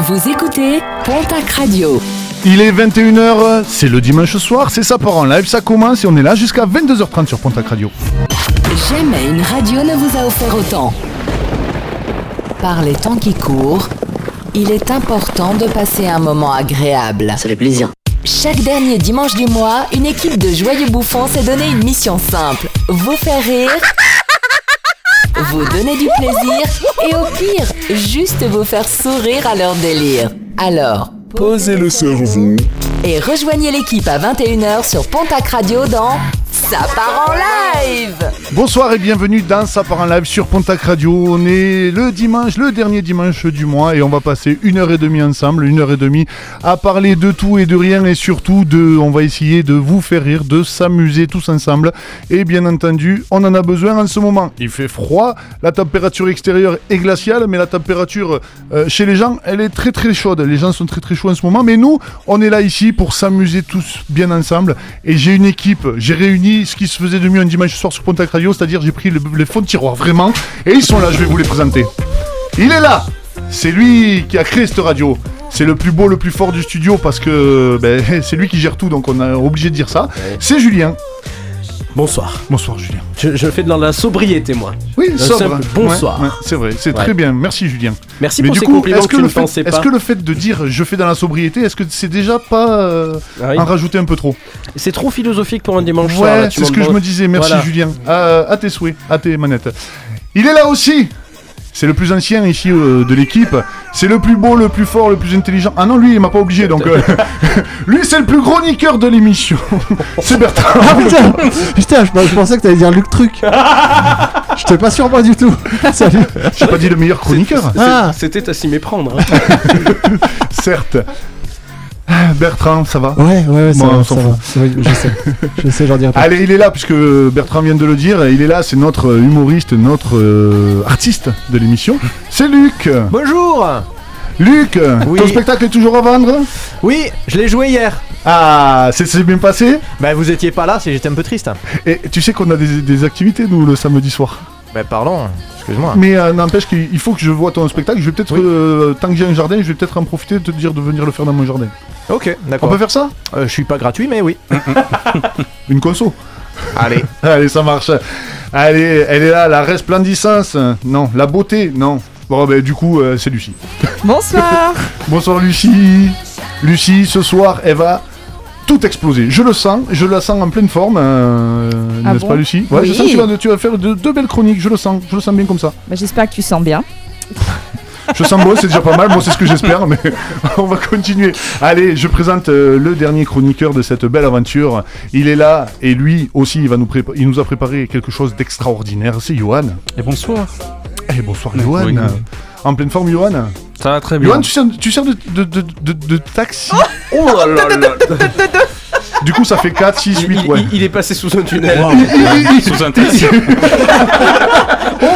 Vous écoutez Pontac Radio. Il est 21h, c'est le dimanche soir, c'est ça part en live, ça commence et on est là jusqu'à 22h30 sur Pontac Radio. Jamais une radio ne vous a offert autant. Par les temps qui courent, il est important de passer un moment agréable. Ça fait plaisir. Chaque dernier dimanche du mois, une équipe de joyeux bouffons s'est donné une mission simple. Vous faire rire, vous donner du plaisir et au pire, juste vous faire sourire à leur délire. Alors, Posez le cerveau. et rejoignez l'équipe à 21h sur Pontac Radio dans Ça part en live Bonsoir et bienvenue dans Ça part en live sur Pontac Radio. On est le dimanche, le dernier dimanche du mois et on va passer une heure et demie ensemble, une heure et demie à parler de tout et de rien et surtout de, on va essayer de vous faire rire, de s'amuser tous ensemble. Et bien entendu, on en a besoin en ce moment. Il fait froid, la température extérieure est glaciale, mais la température euh, chez les gens, elle est très très chaude. Les gens sont très très chauds en ce moment, mais nous, on est là ici pour s'amuser tous bien ensemble. Et j'ai une équipe, j'ai réuni ce qui se faisait de mieux un dimanche soir sur Pontac Radio, c'est-à-dire j'ai pris le- les fonds de tiroir vraiment, et ils sont là, je vais vous les présenter. Il est là C'est lui qui a créé cette radio. C'est le plus beau, le plus fort du studio parce que ben, c'est lui qui gère tout, donc on est obligé de dire ça. C'est Julien. Bonsoir. Bonsoir Julien. Je, je le fais dans la sobriété, moi. Oui, Un sobre. simple bonsoir. Ouais, ouais, c'est vrai, c'est Ouais. très bien. Merci Julien. Merci Mais pour du ces coup, compliments que, que, tu le ne pensais fait, pas. est-ce que le fait de dire je fais dans la sobriété, est-ce que c'est déjà pas euh, Ah oui. en rajouter un peu trop? C'est trop philosophique pour un dimanche soir. Ouais, c'est ce que je me disais. Merci Voilà. Julien. À, à tes souhaits, à tes manettes. Il est là aussi. C'est le plus ancien ici euh, de l'équipe. C'est le plus beau, le plus fort, le plus intelligent. Ah non, lui, il m'a pas obligé. Donc, euh, lui, c'est le plus gros niqueur de l'émission. c'est Bertrand. Ah putain Putain, je, je pensais que t'allais dire Luc Truc. J'étais pas sûr moi du tout. Salut. J'ai pas dit le meilleur chroniqueur. C'est- Ah. C'était à s'y méprendre. hein. Certes. Bertrand, ça va? Ouais, ouais, ouais, ça va, s'en ça va. Oui, je sais. Je sais, j'en dirai pas. Allez, il est là, puisque Bertrand vient de le dire. Il est là, c'est notre humoriste, notre euh, artiste de l'émission. C'est Luc. Bonjour Luc, Oui. ton spectacle est toujours à vendre? Oui, je l'ai joué hier. Ah, c'est bien passé? Bah vous étiez pas là, c'est j'étais un peu triste. Et tu sais qu'on a des, des activités, nous, le samedi soir? Bah pardon, excuse-moi. Mais euh, n'empêche qu'il il faut que je vois ton spectacle. Je vais peut-être, Oui. euh, tant que j'ai un jardin, je vais peut-être en profiter de te dire de venir le faire dans mon jardin. Ok, On d'accord. peut faire ça Euh, je suis pas gratuit, mais oui. Une conso Allez. Allez, ça marche. Allez, elle est là, la resplendissance. Non, la beauté, non. Bon, ben du coup, euh, c'est Lucie. Bonsoir Bonsoir Lucie. Lucie, ce soir, elle va tout exploser. Je le sens, je la sens en pleine forme, euh, Ah n'est-ce bon pas Lucie Ouais, je Oui. sens que tu vas, tu vas faire de, deux belles chroniques, je le sens, je le sens bien comme ça. Bah, J'espère que tu sens bien. Je sens bon, c'est déjà pas mal, moi c'est ce que j'espère, mais on va continuer. Allez, je présente euh, le dernier chroniqueur de cette belle aventure. Il est là, et lui aussi, il, va nous, prépa- il nous a préparé quelque chose d'extraordinaire. C'est Johan. Et bonsoir. Eh, bonsoir Johan. Oui. En pleine forme, Johan? Ça va très bien. Johan, tu sers, tu sers de, de, de, de- de taxi? Oh là là là. Du coup, ça fait 4, 6, Il, 8, il- ouais. il- il est passé sous un tunnel. Sous un taxi.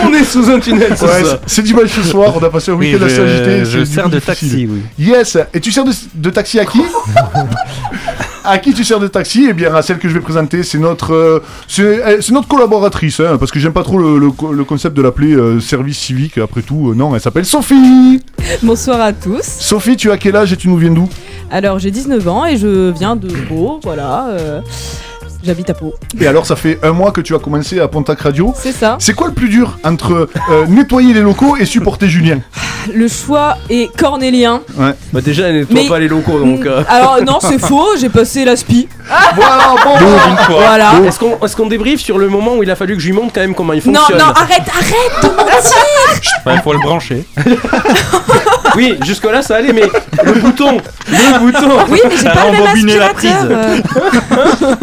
On est sous un tunnel ce Ouais, soir. c'est- c'est dimanche soir, on a passé un Oui, week-end assez agité. je, c'est sers de difficile. taxi, oui. Yes Et tu sers de, de taxi à qui À qui tu sers de taxi? Eh bien, à celle que je vais présenter, c'est notre, euh, c'est c'est notre collaboratrice, hein, parce que j'aime pas trop le, le co- le concept de l'appeler euh, service civique. Après tout, euh, non, elle s'appelle Sophie. Bonsoir à tous. Sophie, tu as quel âge et tu nous viens d'où? Alors j'ai 19 ans et je viens de Pau, voilà. J'habite à Pau. Et alors, ça fait un mois que tu as commencé à Pontac Radio. C'est ça. C'est quoi le plus dur entre euh, nettoyer les locaux et supporter Julien? Le choix est cornélien. Ouais. Bah déjà, elle nettoie Mais- pas les locaux donc. euh, Alors non, c'est faux, j'ai passé l'aspi. Voilà, bon, Une fois. Voilà. Est-ce qu'on est qu'on débriefe sur le moment où il a fallu que je lui montre quand même comment il Non, fonctionne? non, arrête, arrête de mentir Il faut le brancher. Oui, jusque-là ça allait, mais le bouton Le bouton Oui, mais j'ai pas le même aspirateur. euh.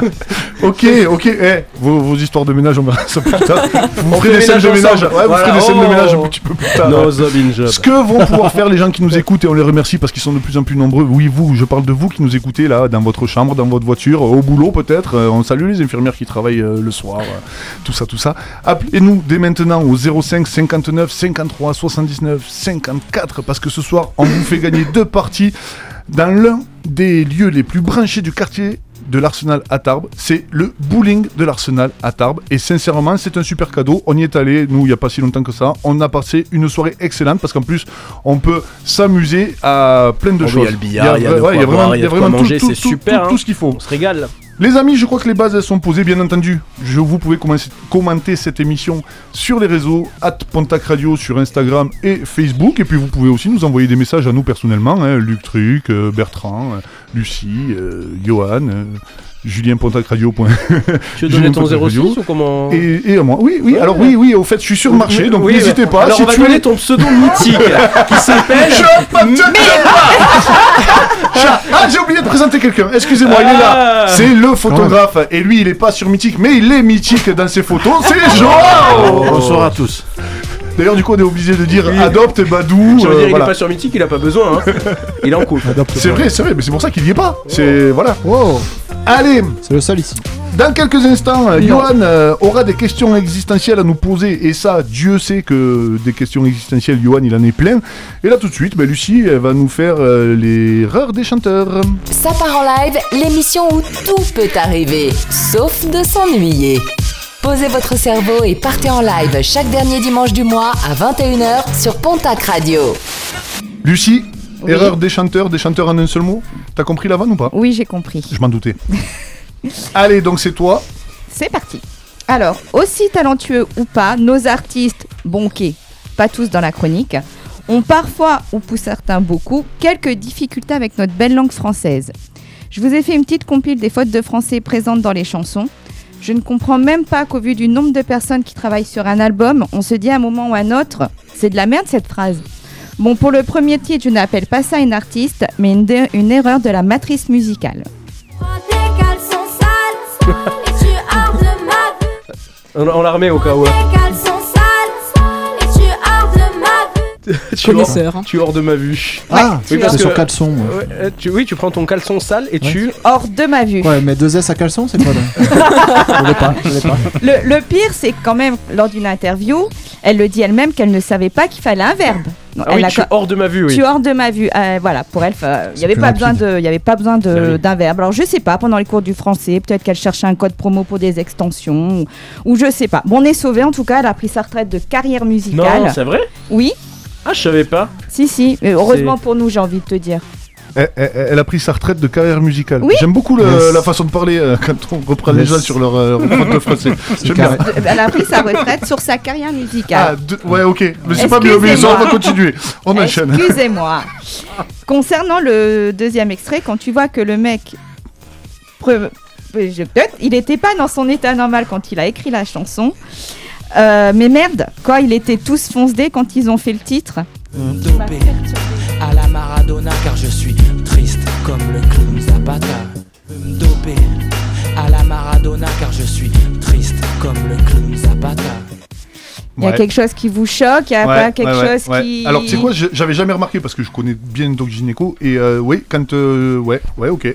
Ok, ok, eh, vos, vos histoires de ménage, on verra ça plus tard. Vous ferez des scènes de ménage. Ouais, vous ferez des scènes de oh. ménage un petit peu plus tard. No. Ce que vont pouvoir faire les gens qui nous écoutent, et on les remercie parce qu'ils sont de plus en plus nombreux. Oui, vous, je parle de vous qui nous écoutez là, dans votre chambre, dans votre voiture, au boulot peut-être. Euh, on salue les infirmières qui travaillent euh, le soir, euh, tout ça, tout ça. Appelez-nous dès maintenant au 05 59 53 79 54 parce que ce soir, on vous fait gagner deux parties dans l'un des lieux les plus branchés du quartier de l'Arsenal à Tarbes. C'est le bowling de l'Arsenal à Tarbes. Et sincèrement, c'est un super cadeau. On y est allé, nous, il n'y a pas si longtemps que ça. On a passé une soirée excellente parce qu'en plus, on peut s'amuser à plein de Oh, choses. il y a le billard, il y a de ouais, quoi boire, il y a de quoi tout- manger, tout- super, hein. tout ce qu'il faut. On se régale. Les amis, je crois que les bases sont posées, bien entendu. Je, vous pouvez commenter cette émission sur les réseaux at Pontac Radio sur Instagram et Facebook. Et puis vous pouvez aussi nous envoyer des messages à nous personnellement, hein, Luc Truc, euh, Bertrand, euh, Lucie, euh, Johan, Julien Pontac Radio. Tu veux donner ton Pontac 06 Radio. ou comment Et, et à moi. Oui, oui, Ouais. alors oui, oui, au fait, je suis sur le marché, donc Oui, n'hésitez ouais. pas. Alors si on va tu donner es- ton pseudo mythique qui s'appelle. Ah, j'ai oublié de présenter quelqu'un. Excusez-moi, il est là. Ah. C'est le photographe. Et lui, il est pas sur Mythique, mais il est mythique dans ses photos. C'est Joao. Bonsoir à tous. D'ailleurs, du coup, on est obligé de dire Oui. adopte Badou. Je veux euh, dire, il voilà. est pas sur Mythique, il a pas besoin. Hein. Il est en couple. C'est vrai, c'est vrai, mais c'est pour ça qu'il y est pas. C'est voilà. Wow, Allez, c'est le seul ici. dans quelques instants, euh, Johan euh, aura des questions existentielles à nous poser. Et ça, Dieu sait que des questions existentielles, Johan, il en est plein. Et là, tout de suite, bah, Lucie, elle va nous faire euh, l'erreur des chanteurs. Ça part en live, l'émission où tout peut arriver, sauf de s'ennuyer. Posez votre cerveau et partez en live chaque dernier dimanche du mois à 21h sur Pontac Radio. Lucie, Oui. erreur des chanteurs, des chanteurs en un seul mot. T'as compris la vanne ou pas? Oui, j'ai compris. Je m'en doutais. Allez, donc c'est toi. C'est parti. Alors, aussi talentueux ou pas, nos artistes, bonkés, pas tous dans la chronique, ont parfois, ou pour certains beaucoup, quelques difficultés avec notre belle langue française. Je vous ai fait une petite compile des fautes de français présentes dans les chansons. Je ne comprends même pas qu'au vu du nombre de personnes qui travaillent sur un album, on se dit à un moment ou à un autre, c'est de la merde cette phrase. Bon, pour le premier titre, je n'appelle pas ça une artiste, mais une, erreur de la matrice musicale. On, on la remet au cas où. Tu hors, Connaisseur. hein. tu hors de ma vue. Ah, Oui, parce sur caleçon. Ouais, euh, tu, oui, tu prends ton caleçon sale et tu. Hors de ma vue. Ouais, mais deux S à caleçon, c'est quoi là pas, pas. Le, le pire, c'est quand même, lors d'une interview, elle le dit elle-même qu'elle ne savait pas qu'il fallait un verbe. Ah oui, tu hors de ma vue, oui. tu es hors de ma vue. Euh, voilà, pour elle, fa- il n'y avait, pas besoin de- y avait pas besoin Ah d'un verbe. Alors, je sais pas, pendant les cours du français, peut-être qu'elle cherchait un code promo pour des extensions, ou, ou je sais pas. Bon, on est sauvé en tout cas, elle a pris sa retraite de carrière musicale. Non, c'est vrai? Oui, Ah, je savais pas. si, si. Mais heureusement pour nous, j'ai envie de te dire. Elle, elle- elle a pris sa retraite de carrière musicale. Oui. J'aime beaucoup le- Yes. la façon de parler euh, quand on reprend les Yes. gens sur leur euh, français. J'aime bien. carré. De- Elle a pris sa retraite sur sa carrière Ah, musicale. de- ouais, ok. Mais c'est pas mieux, mais ça, on va continuer. On enchaîne. Excusez-moi. Concernant le deuxième extrait, quand tu vois que le mec. pre- il n'était pas dans son état normal quand il a écrit la chanson. Euh, mais merde, quoi, il était tous foncedés quand ils ont fait le titre. dopé à la Maradona car je suis triste comme le clown Zapata. Dopé à la Maradona car je suis triste comme le clown Zapata. Il y a Ouais. quelque chose qui vous choque, il y a Ouais, pas quelque ouais, ouais, chose ouais. qui. Alors, tu sais quoi, j'avais jamais remarqué parce que je connais bien Doc Gineco. Et euh, oui, quand. euh, ouais, ouais, ok.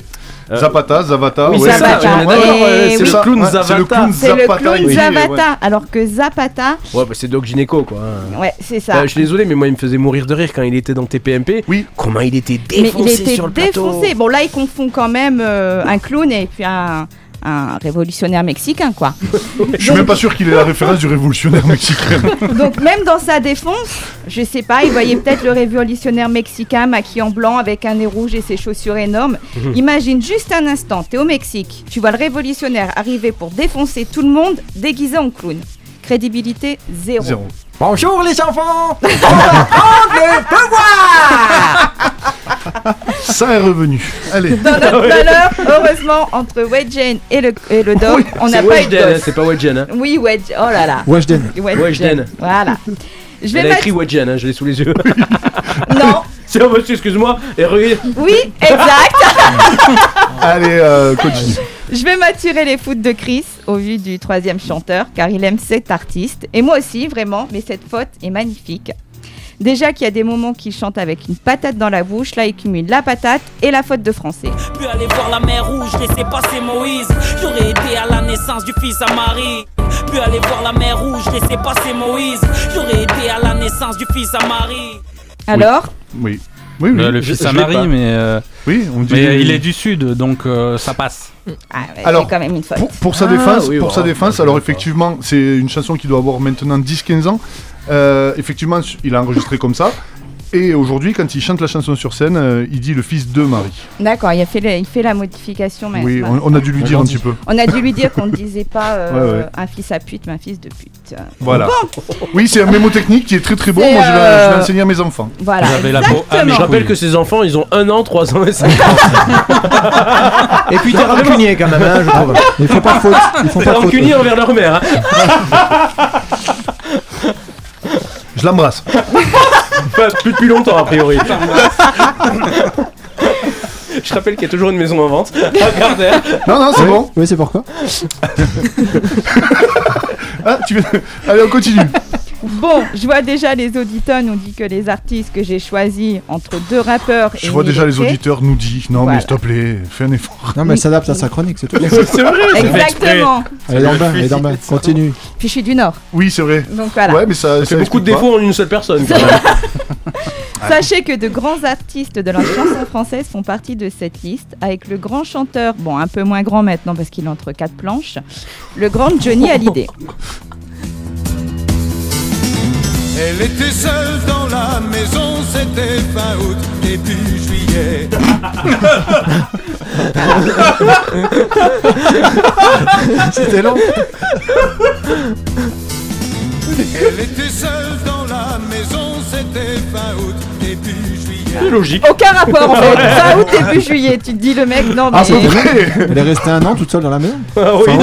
Euh, Zapata, Zavata. oui, ouais, c'est ça, Zapata. Et ouais, c'est oui. le clown ouais, C'est le Zavata. clown C'est le Zapata. clown Zavata, alors que Zapata, Ouais, bah c'est Doc Gineco, quoi. ouais, c'est ça. Euh, je suis désolé, mais moi, il me faisait mourir de rire quand il était dans TPMP. Oui. Comment il était Mais défoncé il était sur le plateau. défoncé. Bon, là, il confond quand même euh, un clown et puis un, un révolutionnaire mexicain, quoi. Je suis même pas sûr qu'il ait la référence du révolutionnaire mexicain. Donc, même dans sa défense, je sais pas, il voyait peut-être le révolutionnaire mexicain maquillé en blanc avec un nez rouge et ses chaussures énormes. Imagine juste un instant, t'es au Mexique, tu vois le révolutionnaire arriver pour défoncer tout le monde déguisé en clown. Crédibilité zéro. Zéro. Bonjour les enfants Ça est revenu. Allez. Dans notre malheur, heureusement, entre Wedgen et le, et le dog, on n'a pas eu de hein, c'est pas Wedgen. Hein. Oui, Wedge. Oh là là. Weshden. Weshden. Voilà. Je vais Elle a écrit Wedgen, hein, je l'ai sous les yeux. Non. c'est un monsieur, excuse-moi. Et. Oui, exact. Allez, euh, continue. Je vais maturer les foutes de Chris au vu du troisième chanteur car il aime cet artiste. Et moi aussi, vraiment, mais cette faute est magnifique. Déjà qu'il y a des moments qu'il chante avec une patate dans la bouche, là il cumule la patate et la faute de français. Puis aller voir la mer rouge, laisser passer Moïse. J'aurais été à la naissance du fils à Marie. Puis aller voir la mer rouge, laisser passer Moïse. J'aurais été à la naissance du fils à Marie. Alors, Oui. Oui, oui. Le, fils je à Marie, mais, euh, Oui, on dit. mais il est du sud, donc euh, ça passe. Ah, ouais, Alors, c'est quand même une faute. Pour, pour sa Ah, défense, oui, pour bon, sa défense, bah, alors effectivement, c'est une chanson qui doit avoir maintenant 10-15 ans. Euh, effectivement, il a enregistré comme ça. Et aujourd'hui, quand il chante la chanson sur scène, euh, il dit le fils de Marie. D'accord, il, a fait le- il fait la modification. Mais Oui, on, on a dû lui dire un petit peu. on a dû lui dire qu'on ne disait pas euh, Ouais, ouais. un fils à pute, mais un fils de pute. Voilà. Oui, c'est un mémotechnique qui est très très bon. Moi, je l'ai euh, je enseigné à mes enfants. Voilà. La peau Je rappelle que ces enfants, ils ont 1 an, 3 ans et 5 ans. Et puis t'es rancunier quand même, hein, je trouve. Ils font pas faute. Ils font pas faute. rancunier envers leur mère. hein. Je l'embrasse. Pas plus depuis longtemps, a priori. Je rappelle qu'il y a toujours une maison en vente Carter. Non, non, c'est Oui, bon. Oui, c'est pourquoi Ah, tu veux- Allez, on continue. Bon, je vois déjà les auditeurs nous dit que les artistes que j'ai choisis entre deux rappeurs et Je vois déjà les auditeurs nous disent non, Voilà. mais s'il te plaît, fais un effort. Non, mais elle s'adapte à sa chronique, c'est tout. C'est vrai. Exactement. Elle est dans le bain, elle est dans le bain. Continue. Puis je suis du Nord. Oui, c'est vrai. Donc voilà. Ouais, mais ça, Ça fait beaucoup de défauts en une seule personne. quand même. Sachez que de grands artistes de la chanson française font partie de cette liste, avec le grand chanteur, bon un peu moins grand maintenant parce qu'il est entre quatre planches, le grand Johnny Hallyday. Elle était seule dans la maison, c'était fin août, début juillet. C'était long. Elle était seule dans la maison, c'était fin août, début C'est juillet. logique. Aucun rapport en fait. Fin août début juillet. Tu te dis le mec non mais. Ah, c'est vrai Elle est restée un an toute seule dans la maison Ah oui.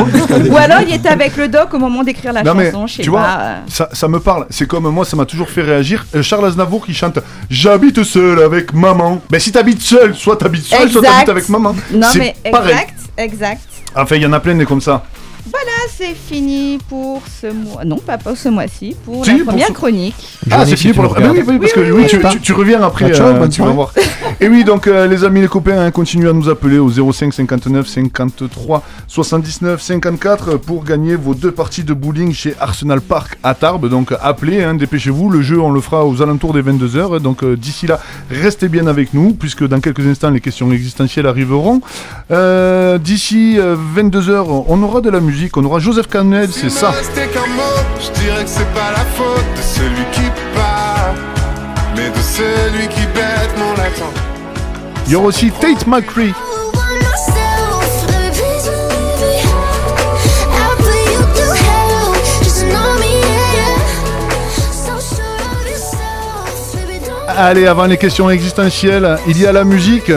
Ou alors il était avec le doc au moment d'écrire la Non, mais chanson. Je sais tu vois, pas. euh. Ça, ça me parle. C'est comme moi, ça m'a toujours fait réagir. Euh, Charles Aznavour qui chante J'habite seul avec maman. Ben si t'habites seul, soit t'habites seul, soit Exact. t'habites avec maman. Non C'est mais pareil. exact, exact. Enfin, il y en a plein des comme ça. Voilà, c'est fini pour ce mois. Non, pas pour ce mois-ci, pour Si, la pour première ce- chronique. Ah, c'est fini pour le. Ah, oui, oui, parce que Oui, tu, oui. tu- tu reviens après. Ciao, euh, tu vas soirée. voir. Et oui, donc euh, les amis, les copains, hein, continuez à nous appeler au 05 59 53 79 54 pour gagner vos deux parties de bowling chez Arsenal Park à Tarbes. Donc appelez, hein, dépêchez-vous. Le jeu, on le fera aux alentours des 22h. Donc euh, d'ici là, restez bien avec nous, puisque dans quelques instants, les questions existentielles arriveront. Euh, d'ici 22h, on aura de la musique. On aura Joseph Canel, c'est ça. restait qu'un mot, je dirais que c'est pas la faute de celui qui part, mais de celui qui bête mon accent. Il y aura aussi Tate McCree. Allez, avant les questions existentielles, il y a la musique.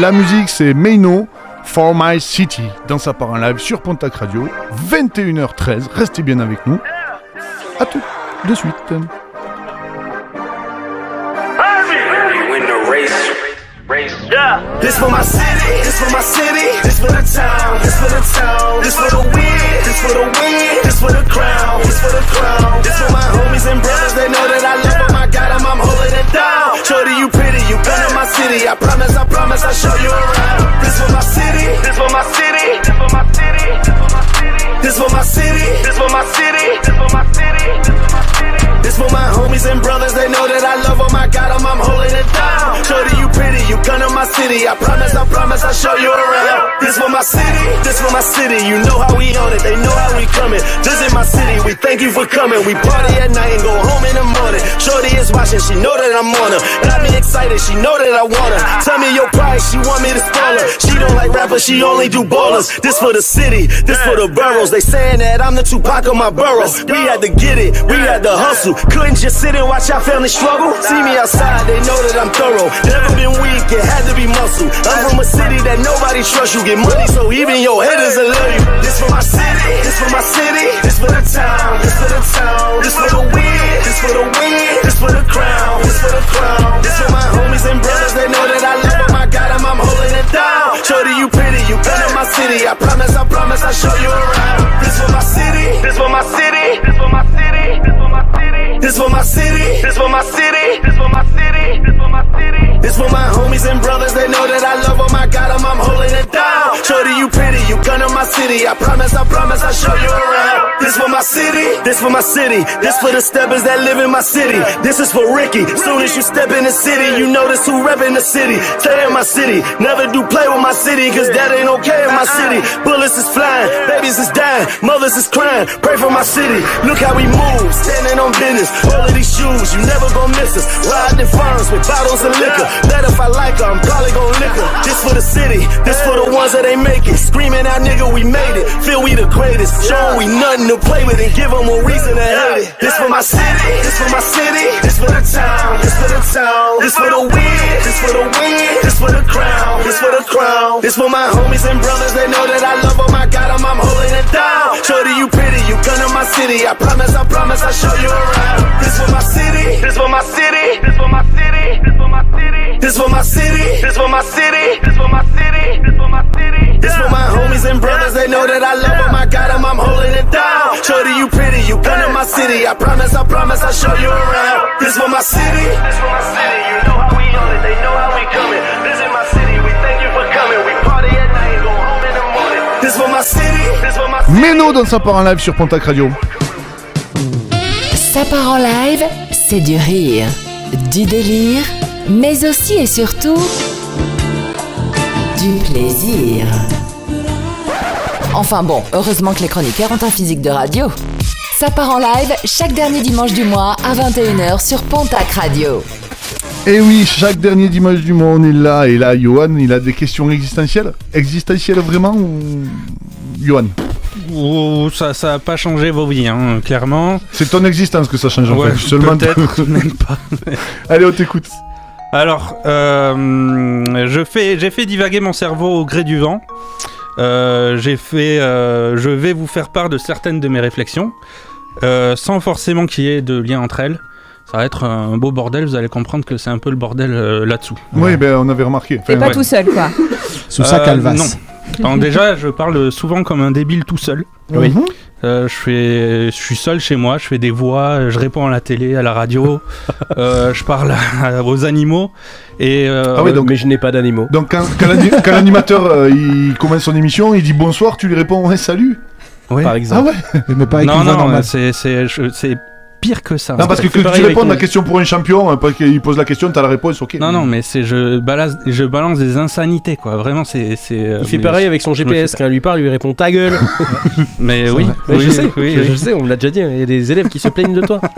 La musique, c'est Meino for My City. Dans sa part en live sur Pontac Radio, 21h13. Restez bien avec nous. À tout de suite. This for my city, this for my city, this for the town, this for the town, this for the win, this for the win, this for the crown, this for the crown, this for my homies and brothers, they know that I love them, I got them, I'm holding it down. Shorty, you pretty, you been in my city, I promise, I promise, I'll show you around. This for my city, this for my city, this for my city, this for my city, this for my city, this for my city, this for my homies and brothers, they know that I love them, I got them, I'm holding it down. Shorty, you pretty, you come to my city, I promise, I promise, I'll show you around. This for my city, this for my city, you know how we on it, they know how we coming. This is my city, we thank you for coming. We party at night and go home in the morning. Shorty is watching, she know that I'm on her. Got me excited, she know that I want her. Tell me your price, she want me to spoil her. She don't like rappers, she only do ballers. This for the city, this for the boroughs. They saying that I'm the Tupac of my borough. We had to get it, we had to hustle. Couldn't just sit and watch our family struggle. See me outside, they know that I'm thorough. Never been weak, it had to be muscle. I'm from a city that nobody trusts. You get money, so even your haters will love you. This for my city, this for my city, this for the town, this for the town, this for the win, this for the win, this for the crown, this for the crown, this for my homies and brothers. They know that I love them, I got them, I'm holding it down. Shorty, you pretty, you been in my city. I promise, I promise, I'll show you around. This for my city, this for my city, this for my city, this for my city, this for my city, this for my city, this for my city, this for my homies and brothers, they know that I love them, I got them, I'm holding it down. Shorty, you pretty, you come to my city. I promise, I promise, I'll show you around. This for my city, this for my city, this for the steppers that live in my city. This is for Ricky. Soon as you step in the city, you notice who reppin' the city. Stay in my city, never do play with my city, cause that ain't okay in my city. Bullets is flying, babies is dying, mothers is crying. Pray for my city. Look how we move, standing on business. All of these shoes, you never gon' miss us. Riding in farms with bottles of liquor. Bet if I like her, I'm probably gon' lick her. This for the city, this for the ones that ain't make it. Screaming out, nigga, we made it. Feel we the greatest. Show we nothing to play with and give them a reason to hate it. This for my city, this for my city, this for the town, this for the town, this for the win, this for the win, this for the crown, this for the crown, this for my homies and brothers. They know that I love them. I got 'em, I'm holding it down. Shorty, you pretty, you gun in my city. I promise, I promise, I'll show you around. This for my city, this for my city, this for my city, this for my city, this for my city, this for my city, this for my city, this for my city. This for my homies and brothers, they know that I love them. I got 'em, I'm holding it down. Shorty, you pretty, you gun in my city. I promise, I promise, I show you around. This for my city, this for my city. You know how we on it, they know how we coming. This is my city, we thank you for coming. We party at night, go home in the morning. This for my city, this for my city. Meno dans sa part en live sur Pontac Radio. Ça part en live, c'est du rire, du délire, mais aussi et surtout du plaisir. Enfin bon, heureusement que les chroniqueurs ont un physique de radio. Ça part en live chaque dernier dimanche du mois à 21h sur Pontac Radio. Et oui, chaque dernier dimanche du mois, on est là. Et là, Johan, il a des questions existentielles. Existentielles vraiment ou. Johan? Oh, ça ça a pas changé vos vies, hein, clairement. C'est ton existence que ça change en Ouais, fait. Seulement peut-être, même pas. Allez, on t'écoute. Alors, euh, je fais, j'ai fait divaguer mon cerveau au gré du vent. Euh, j'ai fait, euh, je vais vous faire part de certaines de mes réflexions, euh, sans forcément qu'il y ait de lien entre elles. Ça va être un beau bordel. Vous allez comprendre que c'est un peu le bordel euh, là-dessous. Oui, ben on avait remarqué. T'es pas ouais. tout seul, quoi. Sous sa Euh, calvasse. Non. Alors déjà, je parle souvent comme un débile tout seul. Oui. Euh, je fais, je suis seul chez moi, je fais des voix, je réponds à la télé, à la radio, euh, je parle à- aux animaux et euh, Ah oui, donc- Mais je n'ai pas d'animaux. Donc quand, quand l'ani- quand l'animateur euh, il commence son émission, il dit bonsoir, tu lui réponds ouais, salut. ouais. Par Ah exemple. ouais Mais pas avec non une voix non, normale. c'est c'est je- c'est pire que ça. Non, parce que, que pareil tu réponds à la question pour un champion, euh, parce qu'il pose la question, t'as la réponse, ok. Non non, mais c'est je balance je balance des insanités quoi. Vraiment c'est c'est. euh, Il fait pareil avec son GPS. Quand on lui parle, il lui répond ta gueule. Mais oui, je sais, oui, je, oui. je sais, on me l'a déjà dit. hein, Il y a des élèves qui se plaignent de toi.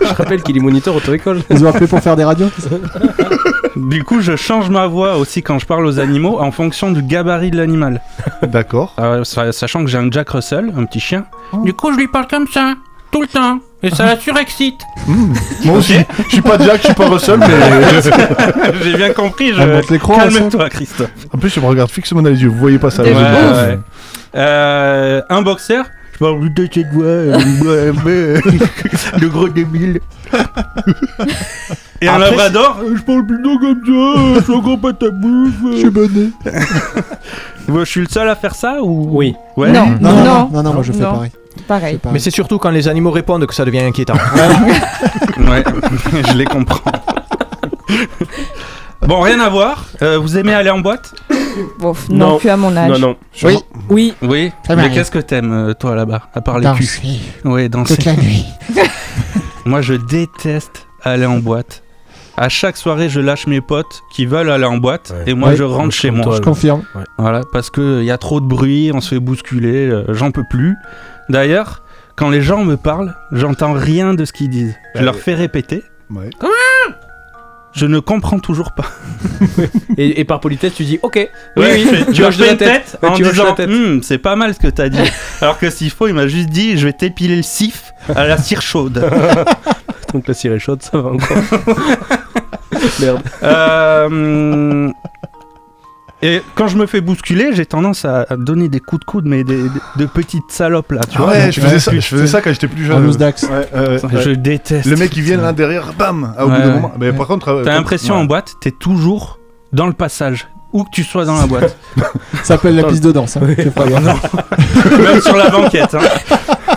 je rappelle qu'il est moniteur auto-école. Ils ont appelé pour faire des radios Du coup, je change ma voix aussi quand je parle aux animaux en fonction du gabarit de l'animal. D'accord. Euh, sa- sachant que j'ai un Jack Russell, un petit chien. Du coup, je lui parle comme ça, tout le temps. Et ça la surexcite. Moi aussi, je suis pas Jack, je suis pas Russell, mais J'ai bien compris. Je... Calme-toi, Christophe. en plus, je me regarde fixement dans les yeux, vous voyez pas ça. Ouais, ouais. Euh, un boxeur. Je parle de cette voix. ouais, mais, le gros débile. Et un Après, labrador. Je parle plutôt comme ça. Je suis encore pas ta bouffe. Je suis bonnet. Ouais, je suis le seul à faire ça ou? Oui. Ouais. Non. Non, non, non, non, non, moi je fais Non. pareil. Pareil. Mais c'est surtout quand les animaux répondent que ça devient inquiétant. Ouais, je les comprends. Bon, rien à voir. Euh, vous aimez aller en boîte? Bon, non, Non. plus à mon âge. Non, non. Oui, Oui. Mais qu'est-ce que t'aimes, euh, toi, là-bas À part les culs? danser Oui, danser. toute la nuit. Moi, je déteste aller en boîte. À chaque soirée, je lâche mes potes qui veulent aller en boîte Ouais. et moi, Ouais. je rentre chez moi. toi, Je confirme. Voilà, parce qu'il y a trop de bruit, on se fait bousculer, euh, j'en peux plus. D'ailleurs, quand les gens me parlent, j'entends rien de ce qu'ils disent. Je Ouais. leur fais répéter. Ouais. Je ne comprends toujours pas. Et, et par politesse, tu dis OK. Ouais, oui, je fais- tu hoches de la tête. Ouais, en tu hoches de disant la tête. Hum, c'est pas mal ce que t'as dit. Alors que s'il faut, il m'a juste dit je vais t'épiler le sif à la cire chaude. Donc la cire est chaude, ça va encore. Merde. Euh, Et quand je me fais bousculer, j'ai tendance à donner des coups de coude, mais des, des- de petites salopes là, tu Ah vois. ouais, je faisais, ça, je faisais ça quand j'étais plus jeune. loose dax. Ouais, ouais, ouais. Je déteste. Le mec il vient là derrière, bam, au Ouais, bout d'un moment. Mais par contre, euh, T'as quand- l'impression ouais. en boîte, t'es toujours dans le passage, où que tu sois dans la boîte. Ça s'appelle la piste de danse. hein. C'est pas grave. Même sur la banquette. Hein.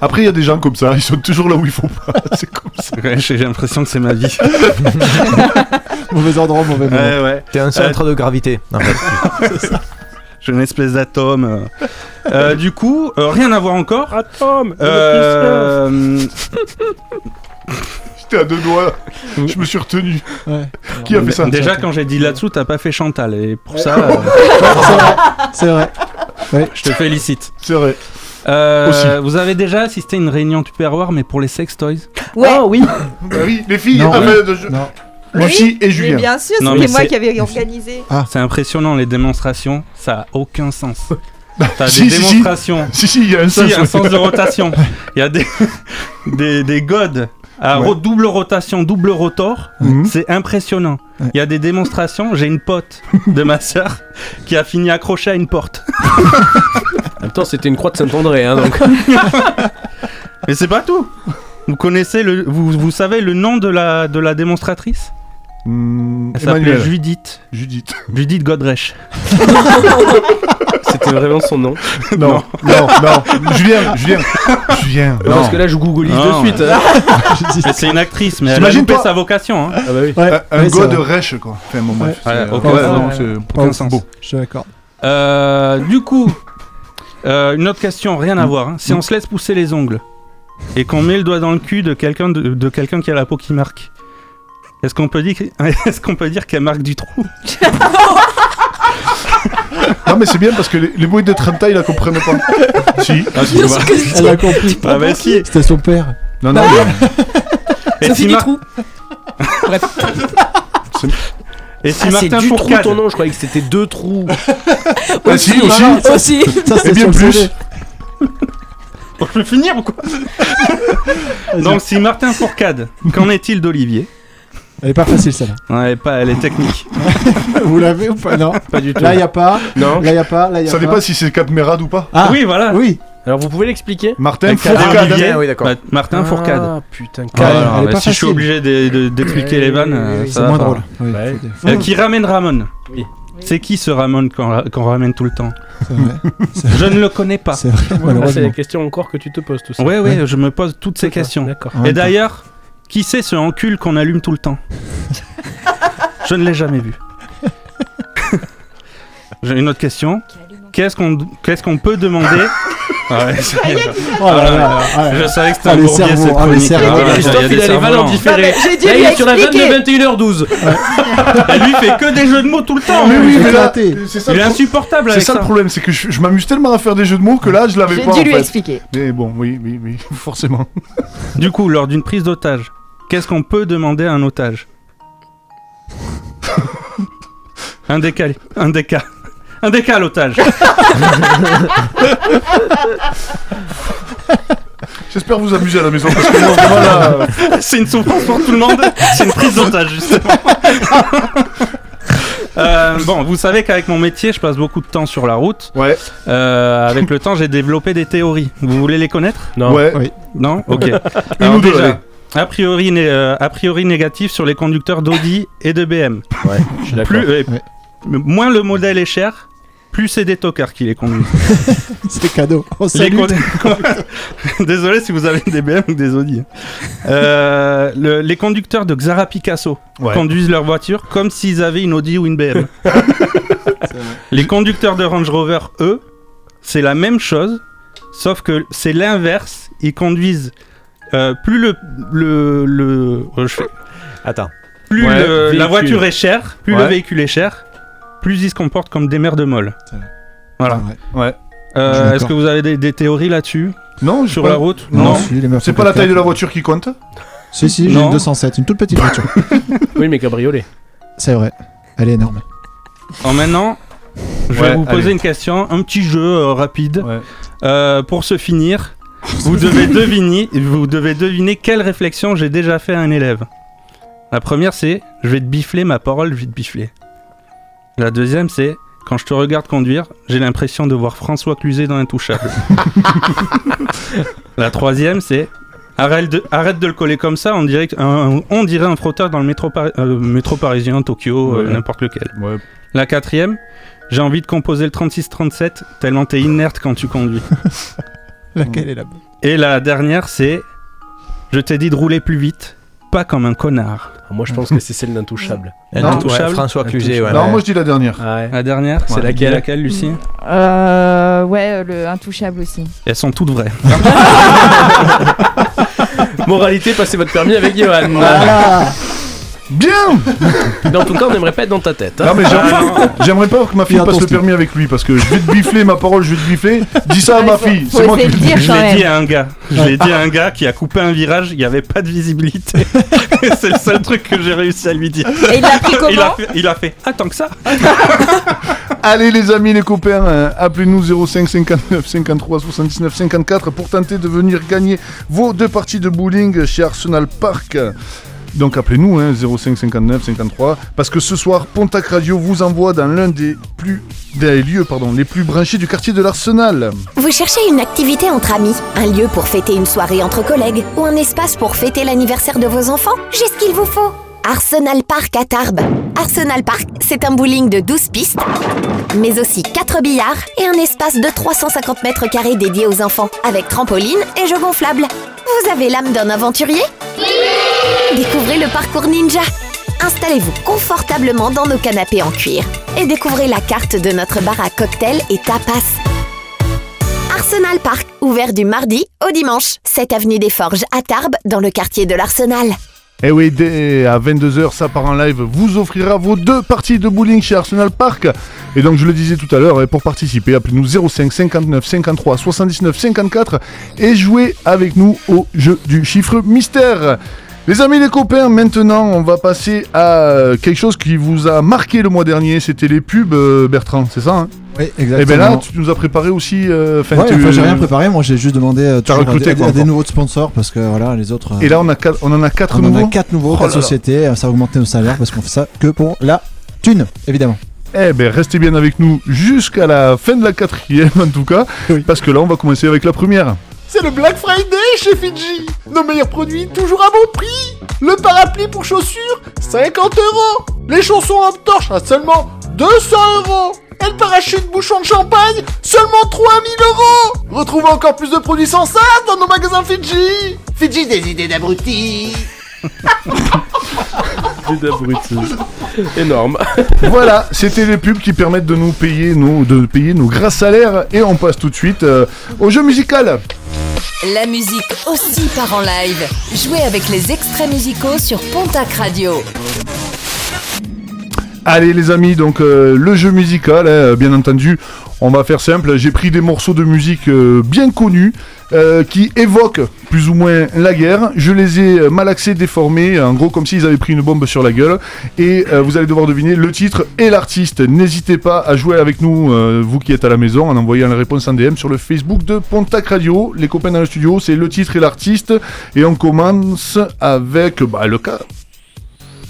Après, il y a des gens comme ça, ils sont toujours là où il faut pas. C'est comme ça. Ouais, J'ai l'impression que c'est ma vie. Mauvais endroit, mauvais moment. Ouais, ouais. T'es un centre de gravité. En fait. suis une espèce d'atome. euh. Euh, du coup, euh, rien à voir encore. Atome Euh, J'étais à deux doigts. Je me suis retenu. Qui a fait ça? Déjà, quand j'ai dit là-dessous, t'as pas fait Chantal. Et pour ça, euh, C'est vrai. Ouais. je te félicite. C'est vrai. Euh. Vous avez déjà assisté à une réunion Tupperware, mais pour les sex toys Ouais. Ah oui Bah oui, les filles. Non. enfin, de- je- Non. Lucie et Mais Julien. bien sûr, Non, mais c'était moi qui avais organisé. C'est impressionnant, les démonstrations, ça a aucun sens. T'as Si, des si, si. démonstrations. Si, si, il y a un Si, sens. un ouais. sens de rotation. Il y a des, des, des godes à Ouais. double rotation, double rotor. Mhm. C'est impressionnant. Ouais. Il y a des démonstrations. J'ai une pote de ma sœur qui a fini accrochée à une porte. Même temps, c'était une croix de Saint-André, hein, donc. Mais c'est pas tout. Vous connaissez le, vous, vous savez le nom de la, de la démonstratrice? Hmm, Elle s'appelait Emmanuel. Judith. Judith. Judith Godrèche. C'était vraiment son nom. Non, non, non. Julien, Julien. Julien. Non. Parce que là, je googleise Non. de suite. hein. Mais c'est une actrice, mais elle a T'imagines loupé pas sa vocation. hein. Ah bah oui. Ouais, Un- un ouais, c'est god vrai. rêche, quoi. Enfin, bon, bref. Ouais. c'est- Ouais, aucun ouais, sens. non, c'est Pas Aucun sens. beau. Je suis d'accord. Euh, du coup, euh, une autre question, rien à voir. hein. Si on se laisse pousser les ongles et qu'on met le doigt dans le cul de quelqu'un de, de quelqu'un qui a la peau qui marque, est-ce qu'on peut dire est-ce qu'on peut dire qu'elle marque du trou? Non, mais c'est bien parce que les, les bruits de Trenta, ils la comprennent pas. si. Ah, si, voilà. Elle a compris. Ah bah si. C'était son père. Non, non, mais- Et Sophie si, du Mar- trou. Bref. Et si Ah, Martin du trou Fourcade ton nom, je croyais que c'était deux trous. Ah, si, aussi. Aussi. Ça, Et c'est bien plus. Je peux finir ou quoi Donc si Martin Fourcade, qu'en est-il d'Olivier? Elle est pas facile celle-là. Ouais, pas, elle est technique. Vous l'avez ou pas? Non. Pas du tout. Là, il y a pas. Non. Là, il y a pas. Là, il y a Ça pas. dépend si c'est Cadmerade ou pas. Ah oui, voilà. Oui. Alors, vous pouvez l'expliquer? Martin Avec Fourcade. Olivier, oui, d'accord. Martin Fourcade. Ah, putain. Alors, elle est bah, pas si je suis facile. obligé de- de- d'expliquer les vannes, euh, ça C'est va moins pas. drôle. Oui, Ouais. faut des- Euh, qui ramène Ramon? Oui. C'est qui ce Ramon qu'on ra- qu'on ramène tout le temps? C'est vrai. Je ne le connais pas. C'est vrai, Ah, c'est malheureusement. la question encore que tu te poses tout ça. Ouais, ouais, je me pose toutes ces questions. D'accord. En Et même temps. d'ailleurs, qui c'est ce encul qu'on allume tout le temps Je ne l'ai jamais vu. J'ai une autre question. Qu'est-ce qu'on qu'est-ce qu'on peut demander Ah ouais, ça y est. Oh là là là là. Je savais que c'était Ah, un bourbier cette ah, chronique. Ah, Christophe, il a les vannes en différé. J'ai dû Là, il est sur la vanne de 21h12. Et lui fait que des jeux de mots tout le temps. Mais oui, mais là, ça, Il est insupportable c'est ça ça. le problème, c'est que je, je m'amuse tellement à faire des jeux de mots que là, je l'avais J'ai pas. dû en lui expliquer. Mais bon, oui, oui, oui, forcément. Du coup, lors d'une prise d'otage, qu'est-ce qu'on peut demander à un otage Un décal. Un décal. Un décal otage. J'espère vous amuser à la maison parce que moi, vraiment là. C'est une souffrance pour tout le monde. C'est une prise d'otage, justement. Euh, bon, vous savez qu'avec mon métier, je passe beaucoup de temps sur la route. Ouais, Euh, avec le temps, j'ai développé des théories. Vous voulez les connaître? Non. ouais. Oui. Non? Ok. Une Alors ou deux, allez. déjà, a priori, né- euh, a priori négatif sur les conducteurs d'Audi et de BM. Ouais, je suis d'accord. Plus, euh, Ouais. Moins le modèle est cher, plus c'est des tocards qui les conduisent. C'est cadeau. On Les salue. con- Désolé si vous avez des BM ou des Audi. Euh, le- les conducteurs de Xara Picasso Ouais. conduisent leur voiture comme s'ils avaient une Audi ou une BM. les conducteurs de Range Rover, eux, c'est la même chose, sauf que c'est l'inverse. Ils conduisent euh, plus le, le, le- euh, je fais- Attends. plus Ouais, le- la voiture est chère, plus Ouais. le véhicule est cher, plus ils se comportent comme des mères de molle. Voilà. Ouais. Ouais. Euh, Est-ce que vous avez des, des théories là-dessus Non, sur pas- la route Non. Si, meufs C'est pas la taille de la voiture qui compte Si, si, j'ai Non. une 207, une toute petite voiture. Oui, mais cabriolet. C'est vrai. Elle est énorme. Alors maintenant, je Ouais, vais vous poser allez. une question, un petit jeu euh, rapide. Ouais. Euh, pour se finir, vous devez deviner, vous devez deviner quelle réflexion j'ai déjà fait à un élève. La première, c'est je vais te bifler ma parole, je vais te bifler. La deuxième, c'est quand je te regarde conduire, j'ai l'impression de voir François Cluzet dans Intouchable. La troisième, c'est arrête de, arrête de le coller comme ça, on dirait, un- on dirait un frotteur dans le métro, pari- euh, métro parisien, Tokyo, euh, n'importe lequel. Ouais. La quatrième, j'ai envie de composer le 36-37 tellement t'es inerte quand tu conduis. Laquelle est la bonne Et la dernière, c'est je t'ai dit de rouler plus vite, pas comme un connard. Moi, je pense que c'est celle d'Intouchable. Intouchable. ouais, François Cluzet, ouais. Non, moi je dis la dernière. Ouais. La dernière C'est Ouais. laquelle Laquelle, Lucie Euh, ouais, le intouchable aussi. Elles sont toutes vraies. Moralité, passez votre permis avec Johan. Bien Mais en tout cas, on n'aimerait pas être dans ta tête. hein. Non mais j'aimerais- j'aimerais pas que ma fille passe le permis avec lui parce que je vais te bifler ma parole, je vais te bifler. Dis ça à ma fille, faut c'est moi qui de dire. Je quand l'ai dit même. à un gars. Je l'ai dit à un gars qui a coupé un virage, il n'y avait pas de visibilité. c'est le seul truc que j'ai réussi à lui dire. Et il l'a pris il, a comment fait, il a fait Ah, tant que ça Allez les amis, les copains, euh, appelez-nous 05 59 53 79 54 pour tenter de venir gagner vos deux parties de bowling chez Arsenal Park. Donc appelez-nous hein, 05 59 53 parce que ce soir Pontac Radio vous envoie dans l'un des plus des lieux pardon les plus branchés du quartier de l'Arsenal. Vous cherchez une activité entre amis, un lieu pour fêter une soirée entre collègues ou un espace pour fêter l'anniversaire de vos enfants? J'ai ce qu'il vous faut Arsenal Park à Tarbes. Arsenal Park, c'est un bowling de 12 pistes, mais aussi 4 billards et un espace de 350 mètres carrés dédié aux enfants, avec trampoline et jeux gonflables. Vous avez l'âme d'un aventurier? Découvrez le parcours ninja Installez-vous confortablement dans nos canapés en cuir et découvrez la carte de notre bar à cocktails et tapas. Arsenal Park, ouvert du mardi au dimanche, 7 avenue des Forges à Tarbes, dans le quartier de l'Arsenal. Et oui, dès à 22h, ça part en live, vous offrira vos deux parties de bowling chez Arsenal Park. Et donc, je le disais tout à l'heure, et pour participer, appelez-nous 05 59 53 79 54 et jouez avec nous au jeu du chiffre mystère. Les amis, les copains, maintenant, on va passer à quelque chose qui vous a marqué le mois dernier. C'était les pubs, euh, Bertrand, c'est ça hein? Oui, Et exactement. bien là, tu nous as préparé aussi. euh, enfin, Ouais, tu- enfin, j'ai rien préparé, moi j'ai juste demandé euh, à, recruté, des- quoi, à des nouveaux sponsors parce que voilà, les autres. euh, Et là, on, a quatre- on en a quatre on en nouveaux. a 4 nouveaux, Oh 4 là là. sociétés, ça a augmenté nos salaires parce qu'on fait ça que pour la thune, évidemment. Eh ben, restez bien avec nous jusqu'à la fin de la quatrième, en tout cas, parce que là, on va commencer avec la première. C'est le Black Friday chez Fidji. Nos meilleurs produits toujours à bon prix. Le parapluie pour chaussures, 50 euros. Les chaussons homme torche à seulement 200 euros. Le parachute bouchon de champagne, seulement 3000 euros. Retrouvez encore plus de produits sans ça dans nos magasins Fidji. Fidji des idées d'abrutis. Énorme. voilà, c'était les pubs qui permettent de nous payer nos, de payer nos gras salaires. Et on passe tout de suite euh, au jeu musical. La musique aussi part en live. Jouez avec les extraits musicaux sur Pontac Radio. Allez les amis, donc euh, le jeu musical, hein, bien entendu, on va faire simple. J'ai pris des morceaux de musique euh, bien connus euh, qui évoquent plus ou moins la guerre. Je les ai euh, malaxés, déformés, en gros comme s'ils avaient pris une bombe sur la gueule. Et euh, vous allez devoir deviner le titre et l'artiste. N'hésitez pas à jouer avec nous, euh, vous qui êtes à la maison, en envoyant la réponse en DM sur le Facebook de Pontac Radio. Les copains dans le studio, c'est le titre et l'artiste. Et on commence avec bah, le cas.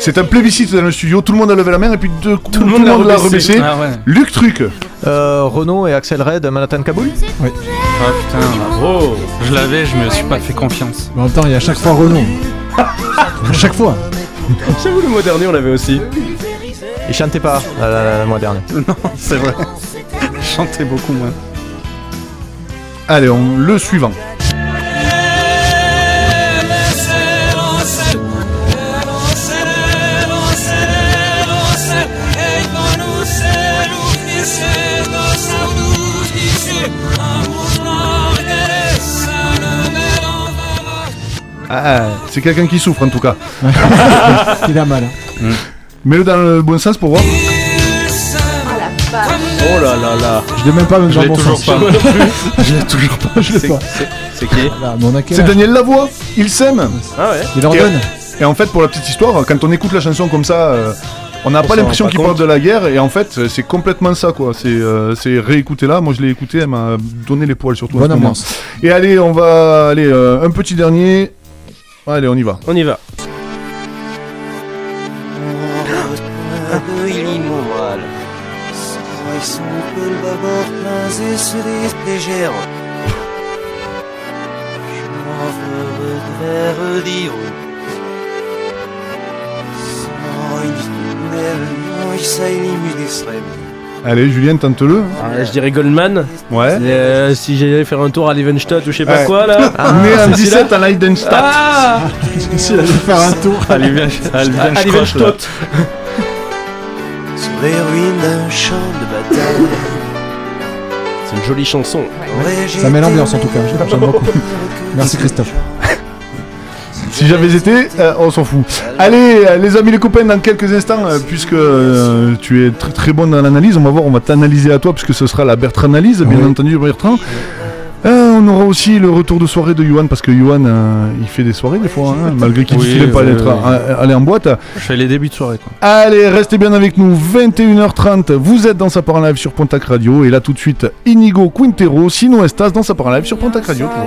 C'est un plébiscite dans le studio, tout le monde a levé la main et puis de, tout, le monde l'a rebaissé. Ah ouais. Luc Truc. Euh, Renault et Axel Red, Manhattan Kaboul Oui. Ah putain, bravo Je l'avais, je me suis pas fait confiance. Mais en même temps, il y a à chaque fois Renault. à chaque fois. J'avoue, le mois dernier, on l'avait aussi. Il chantait pas euh, le mois dernier. Non, c'est vrai. Je chantais beaucoup moins. Allez, on, le suivant. Ah, c'est quelqu'un qui souffre en tout cas. Il a mal. hein. Mets-le dans le bon sens pour voir. Oh là là là. Je l'ai même pas, même dans l'ai le bon toujours sens. pas. Je l'ai toujours pas. Je l'ai C'est- pas. c'est- qui? Voilà, C'est Daniel Lavoie, il s'aime. Ah ouais Il en Et- donne. Et en fait, pour la petite histoire, quand on écoute la chanson comme ça, euh, on n'a pas l'impression qu'il parle de la guerre et en fait c'est complètement ça quoi. C'est euh, réécouter là. Moi je l'ai écouté, elle m'a donné les poils surtout. Bonne ambiance. Et allez, on va aller euh, un petit dernier. Allez, on y va. On y va. Allez, Julien, tente-le. Ah, je dirais Goldman. Ouais. Euh, si j'allais faire un tour à Levenstadt ou je sais pas Ouais. quoi là. Né en c'est 17 celui-là à Leidenstadt. Ah Si elle allait faire un tour. À je croche, là. Levenstadt. Sur les ruines d'un champ de bataille. C'est une jolie chanson. Ça met l'ambiance en tout cas, j'aime beaucoup. Merci Christophe. Si j'avais été, euh, on s'en fout. Allez, euh, les amis, les copains, dans quelques instants, euh, puisque euh, tu es très très bon dans l'analyse, on va voir, on va t'analyser à toi, puisque ce sera la Bertrand analyse, bien Oui. entendu, Bertrand. Euh, on aura aussi le retour de soirée de Johan, parce que euh, il fait des soirées des fois, hein, malgré qu'il Oui, ne pas oui, à- aller en boîte. Je fais les débuts de soirée, quoi. Allez, restez bien avec nous, 21h30, vous êtes dans sa part en live sur Pontac Radio, et là tout de suite, Inigo Quintero, Sino Estas dans sa part en live sur Pontac Radio. toujours.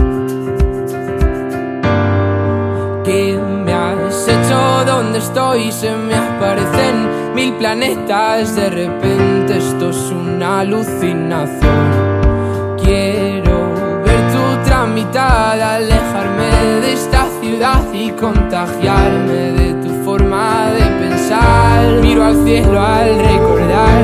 Estoy? Se me aparecen mil planetas. De repente esto es una alucinación. Quiero ver tu tramitada, alejarme de esta ciudad y contagiarme de tu forma de pensar. Miro al cielo al recordar,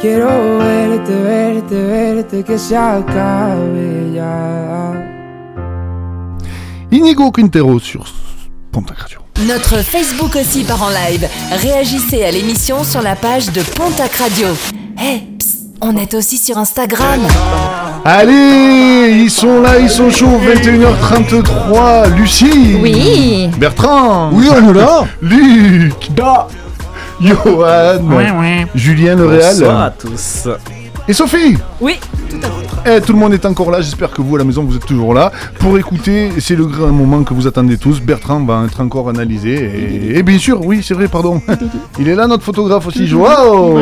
Quiero verte, verte, verte, que se acabe ya. Inigo Quintero sur Pontac Radio. Notre Facebook aussi part en live. Réagissez à l'émission sur la page de Pontac Radio. Hé, on est aussi sur Instagram. Allez, ils sont là, ils sont chauds, 21h33. Lucie Oui. Bertrand Oui, on est là Luc Johan Ouais, ouais. Julien Le Réal Bonsoir à tous. Et Sophie Oui, tout à fait. Eh, tout le monde est encore là, j'espère que vous à la maison vous êtes toujours là pour écouter, c'est le grand moment que vous attendez tous, Bertrand va être encore analysé et, et bien sûr, oui c'est vrai, pardon, il est là notre photographe aussi, Wow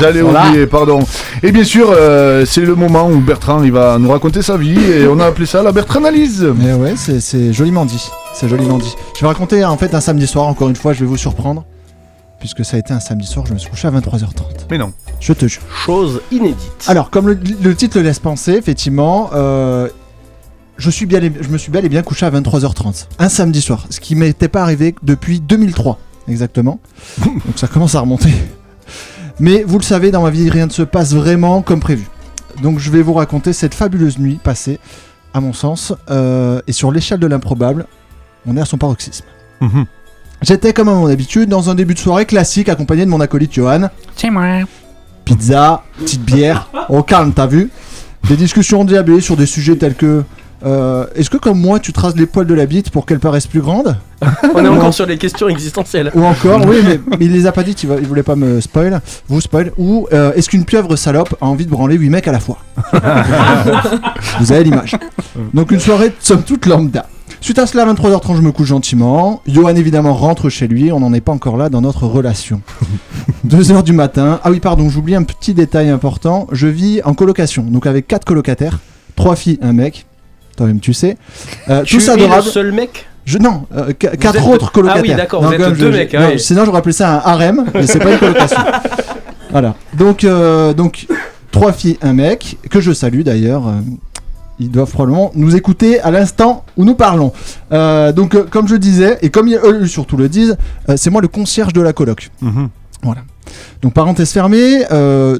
J'allais Voilà. oublier, pardon. Et bien sûr, euh, c'est le moment où Bertrand il va nous raconter sa vie et on a appelé ça la Bertrand analyse. Mais ouais, c'est- c'est joliment dit. C'est joliment dit. Je vais raconter en fait un samedi soir, encore une fois, je vais vous surprendre. Puisque ça a été un samedi soir, je me suis couché à 23h30. Mais non. Je te jure. Chose inédite. Alors, comme le, le titre le laisse penser, effectivement, euh, je, suis bien, je me suis bel et bien couché à 23h30. Un samedi soir. Ce qui m'était pas arrivé depuis 2003. exactement. Donc ça commence à remonter. Mais vous le savez, dans ma vie, rien ne se passe vraiment comme prévu. Donc je vais vous raconter cette fabuleuse nuit passée, à mon sens, euh, et sur l'échelle de l'improbable, on est à son paroxysme. Mhm. J'étais comme à mon habitude dans un début de soirée classique accompagné de mon acolyte Johan. C'est moi. Pizza, petite bière, au calme, t'as vu? Des discussions endiablées sur des sujets tels que euh, Est-ce que comme moi tu traces les poils de la bite pour qu'elle paraisse plus grande? On est encore sur les questions existentielles. Ou encore, oui, mais il les a pas dites, il, va- il voulait pas me spoil, vous spoil. Ou euh, est-ce qu'une pieuvre salope a envie de branler 8 mecs à la fois? Vous avez l'image. Donc une soirée, somme toute lambda. Suite à cela, à 23h30, je me couche gentiment. Johan, évidemment, rentre chez lui. On n'en est pas encore là dans notre relation. 2h du matin. Ah oui, pardon, j'oublie un petit détail important. Je vis en colocation, donc avec 4 colocataires. 3 filles, un mec. Toi-même, tu sais. Euh, Tu tous es adorables. le seul mec Je, non, euh, qu- Vous quatre êtes- autres colocataires. Ah oui, d'accord, vous êtes deux je- mecs, ah non, oui. Sinon, j'aurais appelé ça un harem, mais c'est pas une colocation. voilà. Donc, euh, donc, trois filles, un mec, que je salue d'ailleurs. Ils doivent probablement nous écouter à l'instant où nous parlons. Euh, donc, euh, comme je disais, et comme ils- eux surtout le disent, euh, c'est moi le concierge de la coloc. Mhm. Voilà. Donc, parenthèse fermée,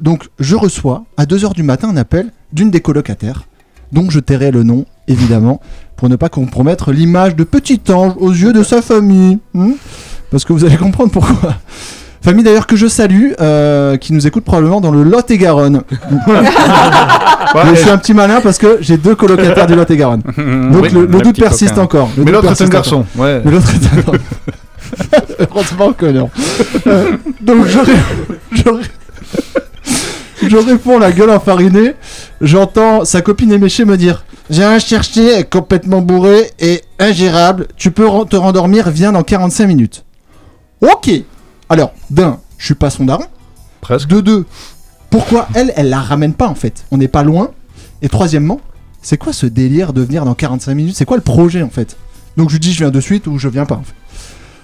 donc je reçois à 2h du matin un appel d'une des colocataires, dont je tairai le nom, évidemment, pour ne pas compromettre l'image de petit ange aux yeux de sa famille. hmm? Parce que vous allez comprendre pourquoi. Famille d'ailleurs que je salue, euh, qui nous écoute probablement dans le Lot-et-Garonne. Mais je suis un petit malin parce que j'ai deux colocataires du Lot-et-Garonne. Donc Oui, le, doute persiste coquin. encore. Le Mais l'autre est un garçon, ouais. Mais l'autre est un garçon. Heureusement que non. Euh, donc je, ré- je, ré- je réponds la gueule enfarinée. J'entends sa copine éméchée me dire J'ai un chercher complètement bourré et ingérable. Tu peux te rendormir, viens dans 45 minutes. Ok. Alors, d'un, je suis pas son daron. Presque. De deux, pourquoi elle, elle la ramène pas en fait? On n'est pas loin. Et troisièmement, c'est quoi ce délire de venir dans 45 minutes? C'est quoi le projet en fait? Donc je lui dis je viens de suite ou je viens pas en fait.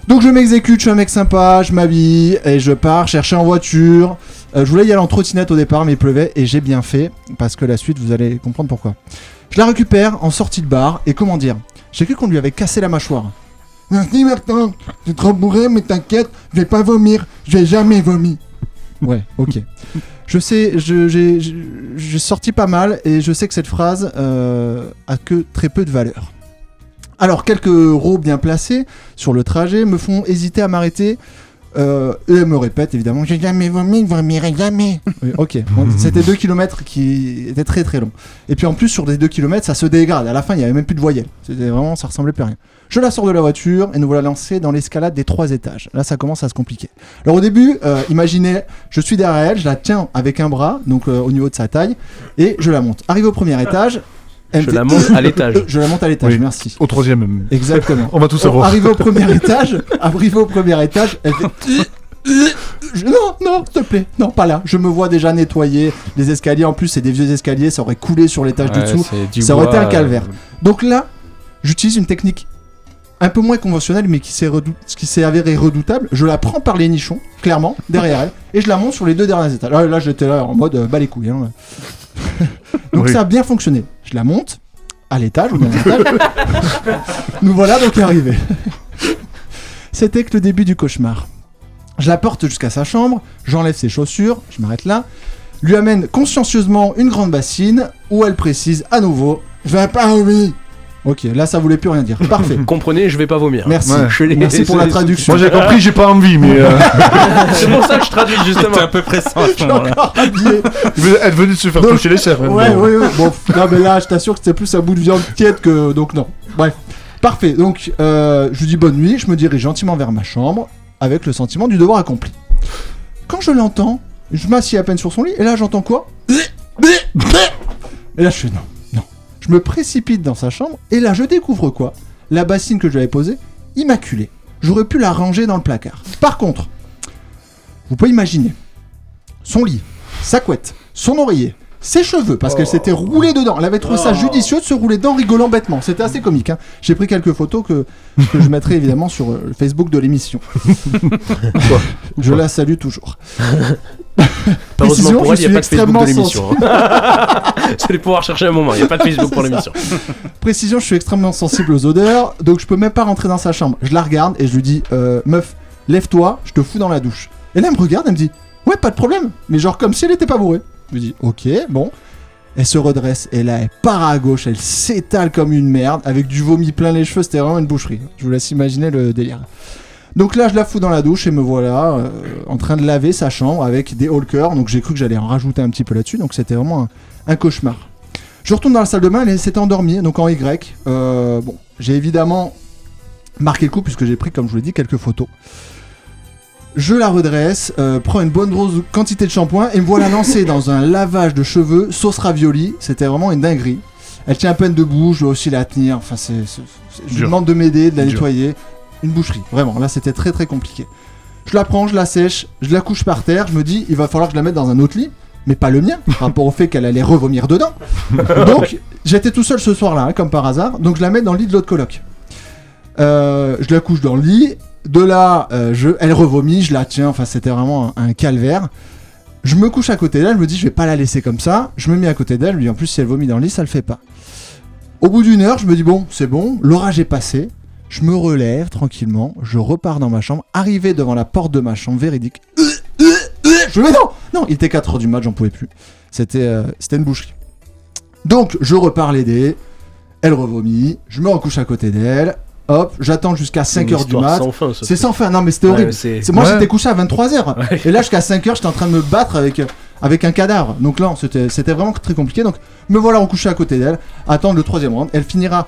Donc je m'exécute, je suis un mec sympa, je m'habille et je pars chercher en voiture. Euh, je voulais y aller en trottinette au départ mais il pleuvait et j'ai bien fait parce que la suite vous allez comprendre pourquoi. Je la récupère en sortie de bar et comment dire? J'ai cru qu'on lui avait cassé la mâchoire. Merci Bertrand, t'es trop bourré mais t'inquiète, je vais pas vomir, je vais jamais vomir. Ouais, ok. Je sais, je- j'ai je- j'ai sorti pas mal et je sais que cette phrase euh, a que très peu de valeur. Alors, quelques euros bien placés sur le trajet me font hésiter à m'arrêter. Euh, et elle me répète évidemment J'ai jamais vomi, je vomirai jamais. Oui, ok, Bon, c'était 2 km qui étaient très très longs. Et puis en plus, sur des 2 km, ça se dégrade. À la fin, il n'y avait même plus de voyelles. C'était vraiment, ça ressemblait plus à rien. Je la sors de la voiture et nous voilà lancés dans l'escalade des trois étages. Là, ça commence à se compliquer. Alors au début, euh, imaginez, je suis derrière elle, je la tiens avec un bras, donc euh, au niveau de sa taille, et je la monte. Arrivé au premier étage, Je la monte à l'étage. je la monte à l'étage, Oui, merci. Au troisième même. Exactement. On va tout savoir. Arrivé au premier étage, arrivé au premier étage, elle fait. Je- non, non, s'il te plaît, non, pas là. Je me vois déjà nettoyer les escaliers. En plus, c'est des vieux escaliers, ça aurait coulé sur l'étage du Ouais, dessous. du Ça aurait été un calvaire. euh. Donc là, j'utilise une technique un peu moins conventionnelle, mais qui s'est avérée redoutable. Je la prends par les nichons, clairement, derrière elle, et je la monte sur les deux derniers étages. Là, là, j'étais là en mode euh, bas les couilles. hein. donc Oui. ça a bien fonctionné. La monte à l'étage, au dernier étage. Nous voilà donc arrivés. C'était que le début du cauchemar. Je la porte jusqu'à sa chambre, j'enlève ses chaussures, je m'arrête là, lui amène consciencieusement une grande bassine où elle précise à nouveau Je vais pas oui. Ok, là ça voulait plus rien dire. Parfait. Comprenez, je vais pas vomir. Merci. Je l'ai- Merci pour la traduction. Moi j'ai compris, j'ai pas envie, mais. euh, C'est pour ça que je traduis justement. T'es un peu pressant à ce. Encore habillé. Elle venait de se faire Donc- toucher les serres. hein. Ouais, ouais, ouais. Bon, non, mais là, je t'assure que c'était plus un bout de viande tiède que. Donc, non. Bref. Parfait. Donc, euh, je lui dis bonne nuit. Je me dirige gentiment vers ma chambre avec le sentiment du devoir accompli. Quand je l'entends, je m'assieds à peine sur son lit et là, j'entends quoi? Et là, je fais non. Je me précipite dans sa chambre et là, je découvre quoi? La bassine que je lui avais posée, immaculée. J'aurais pu la ranger dans le placard. Par contre, vous pouvez imaginer son lit, sa couette, son oreiller, ses cheveux, parce qu'elle s'était roulée dedans. Elle avait trouvé ça judicieux de se rouler dedans rigolant bêtement. C'était assez comique. hein. J'ai pris quelques photos que, que je mettrai évidemment sur euh, le Facebook de l'émission. je la salue toujours. Heureusement pour elle, il n'y a je pas de suis Facebook de extrêmement l'émission. hein. Pouvoir chercher un moment, il n'y a pas de Facebook pour l'émission. Précision, je suis extrêmement sensible aux odeurs, donc je peux même pas rentrer dans sa chambre. Je la regarde et je lui dis, euh, meuf, lève-toi, je te fous dans la douche. Et là, elle me regarde, elle me dit, ouais, pas de problème. Mais genre comme si elle était pas bourrée. Je me dis, ok, bon. Elle se redresse et là, elle part à gauche, elle s'étale comme une merde, avec du vomi plein les cheveux, c'était vraiment une boucherie. Je vous laisse imaginer le délire. Donc là, je la fous dans la douche et me voilà euh, en train de laver sa chambre avec des haulkers. Donc j'ai cru que j'allais en rajouter un petit peu là-dessus. Donc c'était vraiment un, un cauchemar. Je retourne dans la salle de bain, elle s'était endormie, donc en Y. Euh, bon, j'ai évidemment marqué le coup puisque j'ai pris, comme je vous l'ai dit, quelques photos. Je la redresse, euh, prends une bonne grosse quantité de shampoing et me voilà lancé dans un lavage de cheveux sauce ravioli. C'était vraiment une dinguerie. Elle tient à peine debout, je dois aussi la tenir. Enfin, c'est, je lui demande de m'aider, de la Dur. nettoyer. Une boucherie, vraiment. Là, c'était très très compliqué. Je la prends, je la sèche, je la couche par terre. Je me dis, il va falloir que je la mette dans un autre lit, mais pas le mien, par rapport au fait qu'elle allait revomir dedans. Donc, j'étais tout seul ce soir-là, hein, comme par hasard. Donc, je la mets dans le lit de l'autre coloc. Euh, je la couche dans le lit. De là, euh, je, elle revomit, je la tiens. Enfin, c'était vraiment un, un calvaire. Je me couche à côté d'elle, je me dis, je vais pas la laisser comme ça. Je me mets à côté d'elle, je lui dis, en plus, si elle vomit dans le lit, ça le fait pas. Au bout d'une heure, je me dis, bon, c'est bon, l'orage est passé. Je me relève tranquillement, je repars dans ma chambre. Arrivé devant la porte de ma chambre, véridique. Euh, euh, euh, Je me dis, mais non, non, il était 4h du mat, j'en pouvais plus. C'était euh, c'était une boucherie. Donc, je repars l'aider. Elle revomit. Je me recouche à côté d'elle. Hop, j'attends jusqu'à C'est une 5h du mat. sans fin, ce C'est sans fin. Non, mais c'était Ouais, horrible. C'est- Moi, Ouais. j'étais couché à 23h. Et là, jusqu'à 5h, j'étais en train de me battre avec, avec un cadavre. Donc là, c'était c'était vraiment très compliqué. Donc, me voilà recouché à côté d'elle. Attendre le troisième round. Elle finira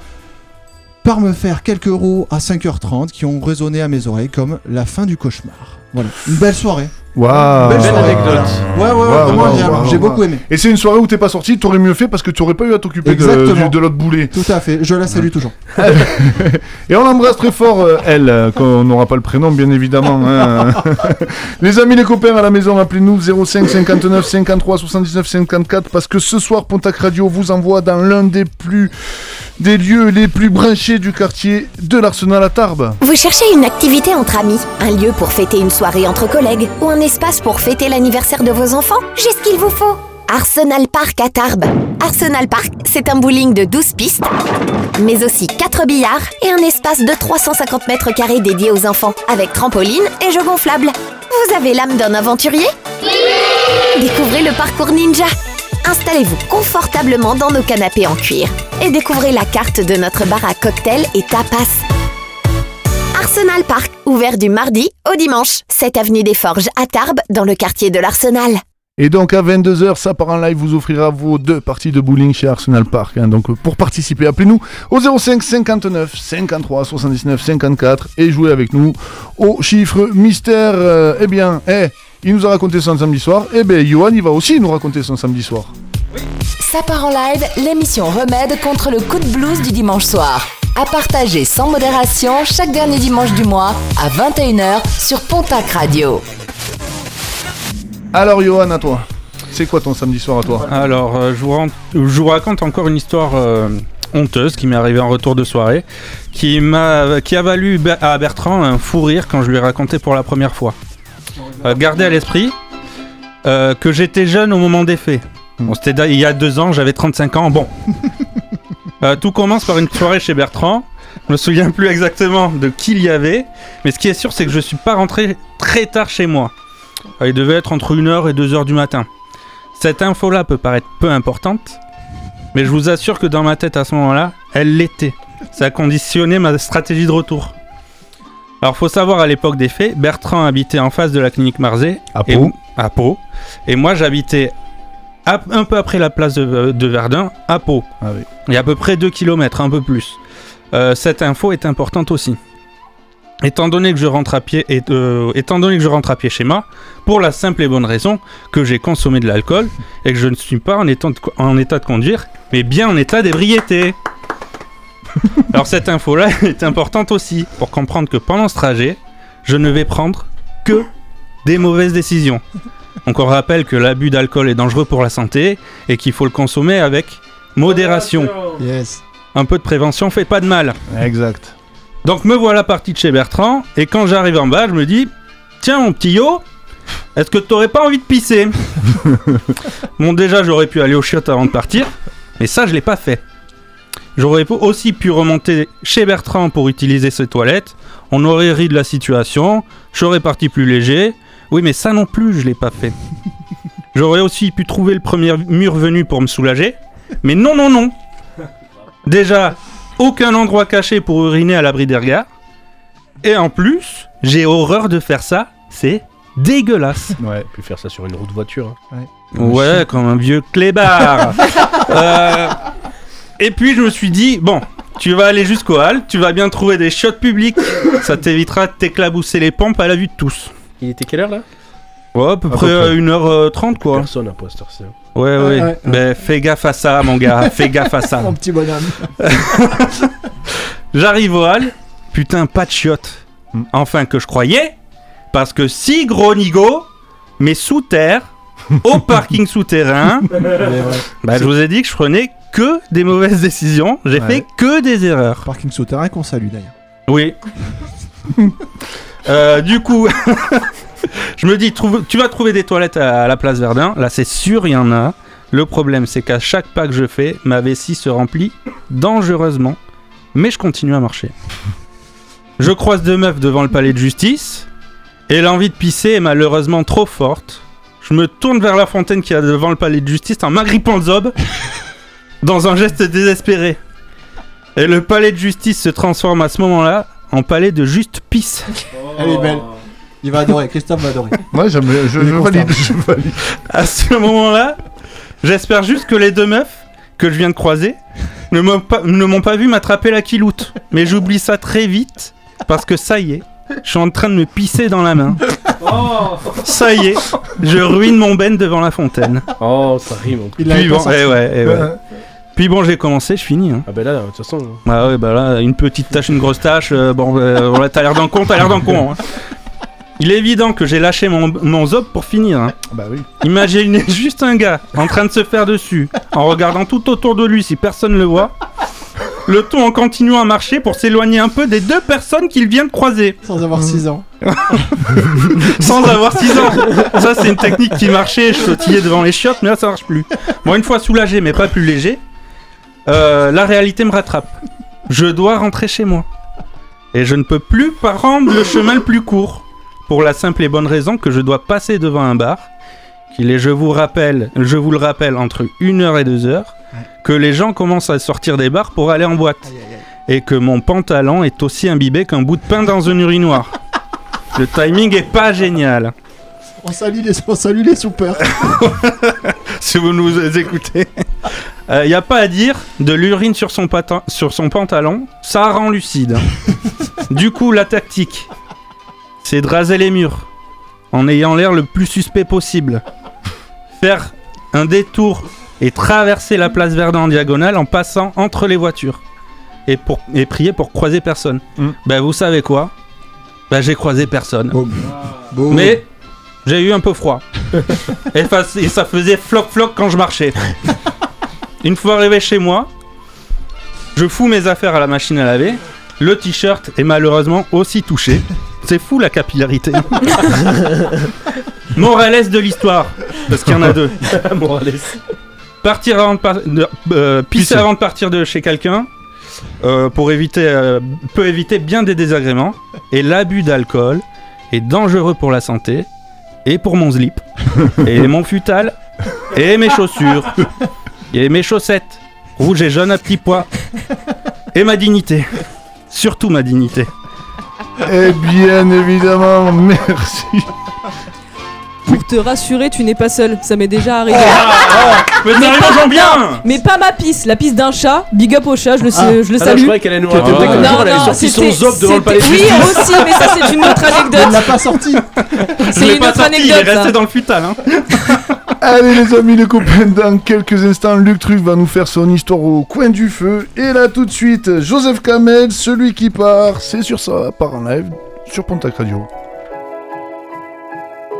par me faire quelques euros à 5h30 qui ont résonné à mes oreilles comme la fin du cauchemar. Voilà, une belle soirée. Waouh Belle soirée. anecdote. Ouais, ouais, ouais, Waouh, vraiment waouh, agréable. waouh, J'ai waouh. beaucoup aimé. Et c'est une soirée où t'es pas sorti, t'aurais mieux fait parce que tu aurais pas eu à t'occuper de, Exactement. du- de l'autre boulet. Tout à fait, je la salue toujours. Et on embrasse très fort euh, elle, euh, qu'on n'aura pas le prénom bien évidemment. hein. les amis, les copains à la maison, appelez-nous 05 59 53 79 54 parce que ce soir Pontac Radio vous envoie dans l'un des plus des lieux les plus branchés du quartier de l'Arsenal à Tarbes. Vous cherchez une activité entre amis, un lieu pour fêter une soirée entre collègues ou un espace pour fêter l'anniversaire de vos enfants? J'ai ce qu'il vous faut Arsenal Park à Tarbes. Arsenal Park, c'est un bowling de 12 pistes, mais aussi 4 billards et un espace de 350 mètres carrés dédié aux enfants, avec trampoline et jeux gonflables. Vous avez l'âme d'un aventurier? Découvrez le parcours ninja Installez-vous confortablement dans nos canapés en cuir et découvrez la carte de notre bar à cocktails et tapas. Arsenal Park, ouvert du mardi au dimanche, 7 avenue des Forges à Tarbes, dans le quartier de l'Arsenal. Et donc à 22h, ça part en live, vous offrira vos deux parties de bowling chez Arsenal Park. hein. Donc pour participer, appelez-nous au 05 59 53 79 54 et jouez avec nous au chiffre mystère. Euh, eh bien, eh, il nous a raconté son samedi soir. Eh bien, Johan, il va aussi nous raconter son samedi soir. Ça part en live, l'émission remède contre le coup de blues du dimanche soir. À partager sans modération chaque dernier dimanche du mois à 21h sur Pontac Radio. Alors Johan, à toi. C'est quoi ton samedi soir à toi? Alors, euh, je, vous ren- je vous raconte encore une histoire euh, honteuse qui m'est arrivée en retour de soirée, qui, m'a, qui a valu à Bertrand un fou rire quand je lui ai raconté pour la première fois. Euh, gardez à l'esprit euh, que j'étais jeune au moment des faits. Bon, c'était il y a deux ans, j'avais 35 ans. Bon. Euh, tout commence par une soirée chez Bertrand. Je me souviens plus exactement de qui il y avait, mais ce qui est sûr, c'est que je suis pas rentré très tard chez moi. Euh, Il devait être entre 1h et 2h du matin. Cette info-là peut paraître peu importante, mais je vous assure que dans ma tête à ce moment-là, elle l'était. Ça a conditionné ma stratégie de retour. Alors faut savoir à l'époque des faits, Bertrand habitait en face de la clinique Marzé. À et- Pau. à Pau. Et moi j'habitais à- un peu après la place de, de Verdun, à Pau. Ah oui. Il y a à peu près 2 km, un peu plus. Euh, cette info est importante aussi. Étant donné que je rentre à pied, et, euh, étant donné que je rentre à pied chez moi, pour la simple et bonne raison que j'ai consommé de l'alcool et que je ne suis pas en état de, en état de conduire, mais bien en état d'ébriété. Alors cette info-là est importante aussi pour comprendre que pendant ce trajet, je ne vais prendre que des mauvaises décisions. Donc on rappelle que l'abus d'alcool est dangereux pour la santé et qu'il faut le consommer avec modération. Yes. Un peu de prévention fait pas de mal. Exact. Donc me voilà parti de chez Bertrand et quand j'arrive en bas, je me dis Tiens mon petit yo, est-ce que t'aurais pas envie de pisser? Bon déjà j'aurais pu aller au chiottes avant de partir, mais ça je l'ai pas fait. J'aurais aussi pu remonter chez Bertrand pour utiliser ses toilettes. On aurait ri de la situation, j'aurais parti plus léger. Oui, mais ça non plus, je l'ai pas fait. J'aurais aussi pu trouver le premier mur venu pour me soulager. Mais non, non, non. Déjà, aucun endroit caché pour uriner à l'abri des regards. Et en plus, j'ai horreur de faire ça. C'est dégueulasse. Ouais, puis faire ça sur une route voiture. hein. Ouais, comme un vieux clébard. Euh, et puis je me suis dit, bon, tu vas aller jusqu'au hall, tu vas bien trouver des shots publics. Ça t'évitera de t'éclabousser les pompes à la vue de tous. Il était quelle heure là? Ouais, à peu À près peu près. euh, 1h30 quoi. Personne hein. Ouais, Ouais, ouais. ouais. Ben, fais gaffe à ça, mon gars. fais gaffe à ça. Mon petit bonhomme. J'arrive au hall. Putain, pas de chiottes. Hmm. Enfin, que je croyais. Parce que si gros nigo, mais sous terre, au parking souterrain, bah, je vous ai dit que je prenais que des mauvaises décisions. J'ai Ouais. fait que des erreurs. Parking souterrain qu'on salue d'ailleurs. Oui. Euh, du coup, je me dis, trouve- tu vas trouver des toilettes à, à la place Verdun. Là, c'est sûr, il y en a. Le problème, c'est qu'à chaque pas que je fais, ma vessie se remplit dangereusement. Mais je continue à marcher. Je croise deux meufs devant le palais de justice. Et l'envie de pisser est malheureusement trop forte. Je me tourne vers la fontaine qui est devant le palais de justice en m'agrippant le zob. Dans un geste désespéré. Et le palais de justice se transforme à ce moment-là en palais de juste pisse. Elle est belle. Il va adorer. Christophe va adorer. Ouais, j'aime- je, Il est je content. valide, je valide. À ce moment-là, j'espère juste que les deux meufs que je viens de croiser ne m'ont pas, ne m'ont pas vu m'attraper la kiloute. Mais j'oublie ça très vite parce que ça y est, je suis en train de me pisser dans la main. Ça y est, je ruine mon ben devant la fontaine. Oh, ça rime en plus. Puis bon, eh ouais, eh ouais. Puis bon, j'ai commencé, je finis. hein. Ah ben là, de toute façon. Ah ouais, bah là, une petite tache, une grosse tache, euh, bon, euh, voilà, t'as l'air d'un con, t'as l'air d'un con. hein. Il est évident que j'ai lâché mon, mon zob pour finir. hein. Bah oui. Imaginez juste un gars en train de se faire dessus, en regardant tout autour de lui si personne le voit. Le tout en continuant à marcher pour s'éloigner un peu des deux personnes qu'il vient de croiser. Sans avoir 6 ans. Sans avoir 6 ans. Ça, c'est une technique qui marchait. Je sautillais devant les chiottes, mais là, ça marche plus. Bon, une fois soulagé, mais pas plus léger, euh, la réalité me rattrape. Je dois rentrer chez moi. Et je ne peux plus pas rendre le chemin le plus court. Pour la simple et bonne raison que je dois passer devant un bar. Qu'il est, je vous rappelle, je vous le rappelle, entre 1h et 2h, que les gens commencent à sortir des bars pour aller en boîte. Et que mon pantalon est aussi imbibé qu'un bout de pain dans une urinoir. Le timing est pas génial. On salue les, on salue les soupeurs. si vous nous écoutez. Il n'y a pas à dire, de l'urine sur son, patin- sur son pantalon, ça rend lucide. du coup, la tactique, c'est de raser les murs, en ayant l'air le plus suspect possible. Faire un détour et traverser la place Verdun en diagonale en passant entre les voitures. Et, pour, et prier pour croiser personne. Ben vous savez quoi? Ben j'ai croisé personne. Mais j'ai eu un peu froid. et, ça faisait floc-floc quand je marchais. Une fois arrivé chez moi, je fous mes affaires à la machine à laver. Le t-shirt est malheureusement aussi touché. C'est fou la capillarité. Morales de l'histoire, parce qu'il y en a deux. Morales. Partir avant de par- de- euh, pisser Pisser. avant de partir de chez quelqu'un euh, pour éviter euh, peut éviter bien des désagréments. Et l'abus d'alcool est dangereux pour la santé et pour mon slip et mon futal et mes chaussures et mes chaussettes rouges et jaunes à petits pois et ma dignité. Surtout ma dignité. Eh bien évidemment, merci. Pour te rassurer, tu n'es pas seul. Ça m'est déjà arrivé. mais ça arrive aux gens bien non, Mais pas ma pisse, la pisse d'un chat. Big up au chat, je le, sais- Ah. je le Ah non, salue. je croyais qu'elle allait nous raconter Non, jour, elle avait non, sorti son c'était- zob devant le palais de c'était- Oui, justice. aussi, mais ça c'est une autre anecdote. On l'a pas sorti. Je C'est l'ai une pas autre sorti, il est anecdote. resté dans le futal. Hein. Allez les amis, les copains, dans quelques instants, Luc Truc va nous faire son histoire au coin du feu. Et là tout de suite, Joseph Kamel, celui qui part, c'est sur ça, part en live sur Pontac Radio.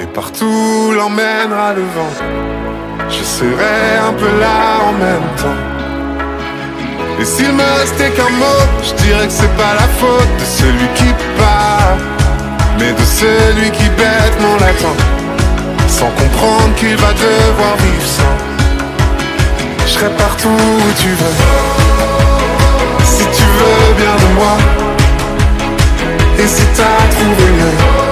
Et partout l'emmènera le vent. Je serai un peu là en même temps. Et s'il me restait qu'un mot, je dirais que c'est pas la faute de celui qui part, mais de celui qui bête mon latin, sans comprendre qu'il va devoir vivre sans. Je serai partout où tu veux, si tu veux bien de moi, et si t'as trouvé mieux,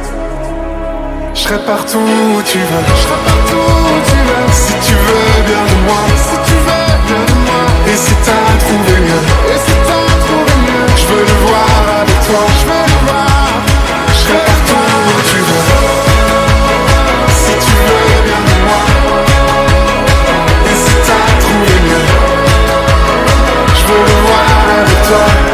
Je serai partout où tu veux. Je serai partout où tu veux. Si tu veux bien de moi. Si tu veux bien de moi. Et si t'as trouvé mieux. Et si t'as trouvé mieux. Je veux le voir avec toi. Je veux le voir. Je serai partout où tu veux. Si tu veux bien de moi. Et si t'as trouvé mieux. Je veux le voir avec toi.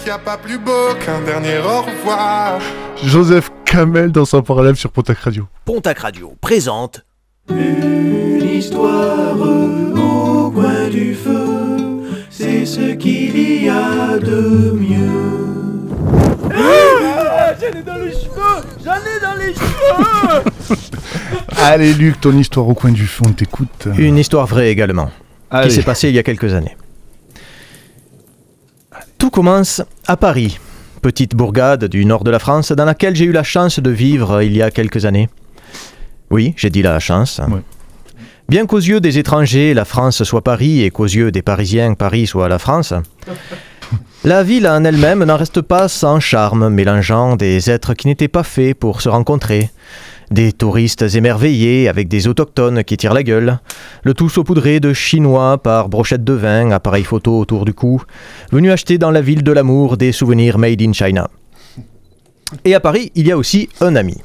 Qu'il n'y a pas plus beau qu'un dernier au revoir. Joseph Kamel dans son parallèle sur Pontac Radio. Pontac Radio présente Une histoire au coin du feu, c'est ce qu'il y a de mieux. Ah, J'en ai dans les cheveux J'en ai dans les cheveux Allez Luc, ton histoire au coin du feu, on t'écoute. Une histoire vraie également, Allez. qui s'est passée il y a quelques années. Tout commence à Paris, petite bourgade du nord de la France dans laquelle j'ai eu la chance de vivre il y a quelques années. Oui, j'ai dit la chance. Bien qu'aux yeux des étrangers, la France soit Paris et qu'aux yeux des Parisiens, Paris soit la France, la ville en elle-même n'en reste pas sans charme, mélangeant des êtres qui n'étaient pas faits pour se rencontrer, des touristes émerveillés avec des autochtones qui tirent la gueule, le tout saupoudré de Chinois par brochette de vin, appareil photo autour du cou, venus acheter dans la ville de l'amour des souvenirs made in China. Et à Paris, il y a aussi un ami.